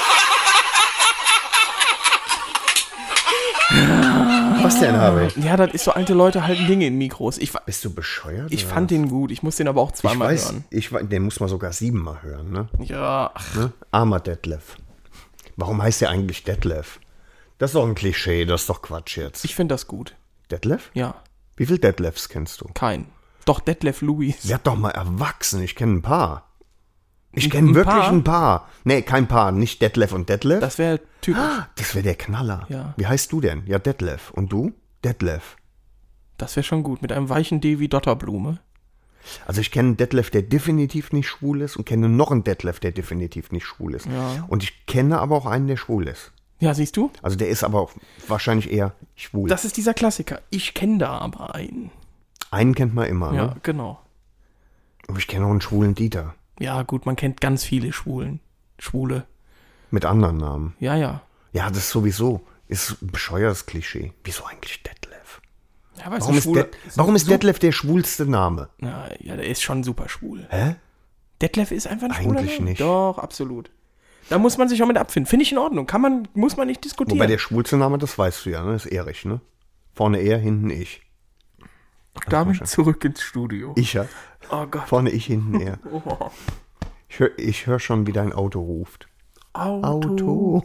Was denn, Harvey? Ja, das ist so alte Leute halten Dinge in Mikros. Ich, Bist du bescheuert? ich oder fand was? den gut. Ich muss den aber auch Ich zweimal weiß, hören. ich, wei- den muss man sogar siebenmal hören, ne? Ja, ach, ne? Armer Detlef. Warum heißt der eigentlich Detlef? Das ist doch ein Klischee, das ist doch Quatsch jetzt. ich finde das gut. Detlef? Ja, Wie viele Detlefs kennst du? kein. Doch, Detlef Louis. Werd doch mal erwachsen, ich kenne ein paar. Ich kenne wirklich Paar? ein paar. Nee, kein Paar, nicht Detlef und Detlef. Das wäre typisch. Das wäre der Knaller. Ja. Wie heißt du denn? Ja, Detlef. Und du? Detlef. Das wäre schon gut. Mit einem weichen D wie Dotterblume. Also ich kenne einen Detlef, der definitiv nicht schwul ist und kenne noch einen Detlef, der definitiv nicht schwul ist. Ja. Und ich kenne aber auch einen, der schwul ist. Ja, siehst du? Also der ist aber auch wahrscheinlich eher schwul. Das ist dieser Klassiker. Ich kenne da aber einen. einen kennt man immer, Ja, ne? genau. Aber ich kenne auch einen schwulen Dieter. Ja, gut, man kennt ganz viele Schwulen. Schwule. Mit anderen Namen. Ja, ja. Ja, das ist sowieso. Ist ein bescheuertes Klischee. Wieso eigentlich Detlef? ja Warum, ist, Schwule, Det warum ist Detlef der schwulste Name? Na, ja, der ist schon super schwul. Hä? Detlef ist einfach ein schwuler Eigentlich Name. nicht. Doch, absolut. Da muss man sich auch mit abfinden. Finde ich in Ordnung. Kann man, muss man nicht diskutieren. Wobei der schwulste Name, das weißt du ja, ne? Das ist Erich, ne? Vorne er, hinten ich. Damit zurück ins Studio. Ich ja. oh Gott. Vorne ich, hinten er. Oh. Ich höre ich hör schon, wie dein Auto ruft. Auto. Auto.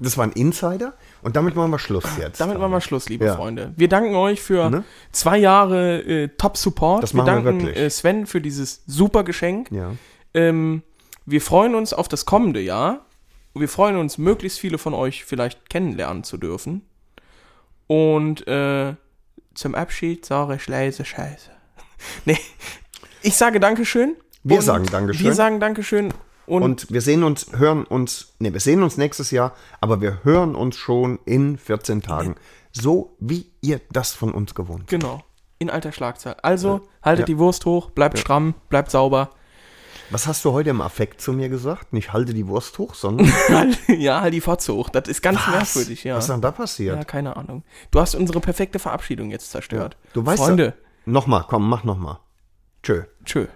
Das war ein Insider und damit machen wir Schluss jetzt. Damit machen wir Schluss, liebe Ja. Freunde. Wir danken euch für Ne? zwei Jahre äh, Top-Support. Das machen wir danken wirklich. Äh, Sven für dieses super Geschenk. Ja. Ähm, wir freuen uns auf das kommende Jahr. Und wir freuen uns, möglichst viele von euch vielleicht kennenlernen zu dürfen. Und äh, zum Abschied sage ich leise Scheiße. nee, ich sage Dankeschön. Wir sagen Dankeschön. Wir sagen Dankeschön. Und- Und, wir sehen uns, hören uns, ne, wir sehen uns nächstes Jahr, aber wir hören uns schon in 14 Tagen. So wie ihr das von uns gewohnt. Genau. In alter Schlagzahl. Also, haltet Ja. die Wurst hoch, bleibt stramm, bleibt sauber. Was hast du heute im Affekt zu mir gesagt? Nicht halte die Wurst hoch, sondern ja, halt die Fotze hoch. Das ist ganz merkwürdig, ja. Was ist denn da passiert? Ja, keine Ahnung. Du hast unsere perfekte Verabschiedung jetzt zerstört. Du weißt Freunde, Nochmal, komm, mach nochmal. Tschö. tschö.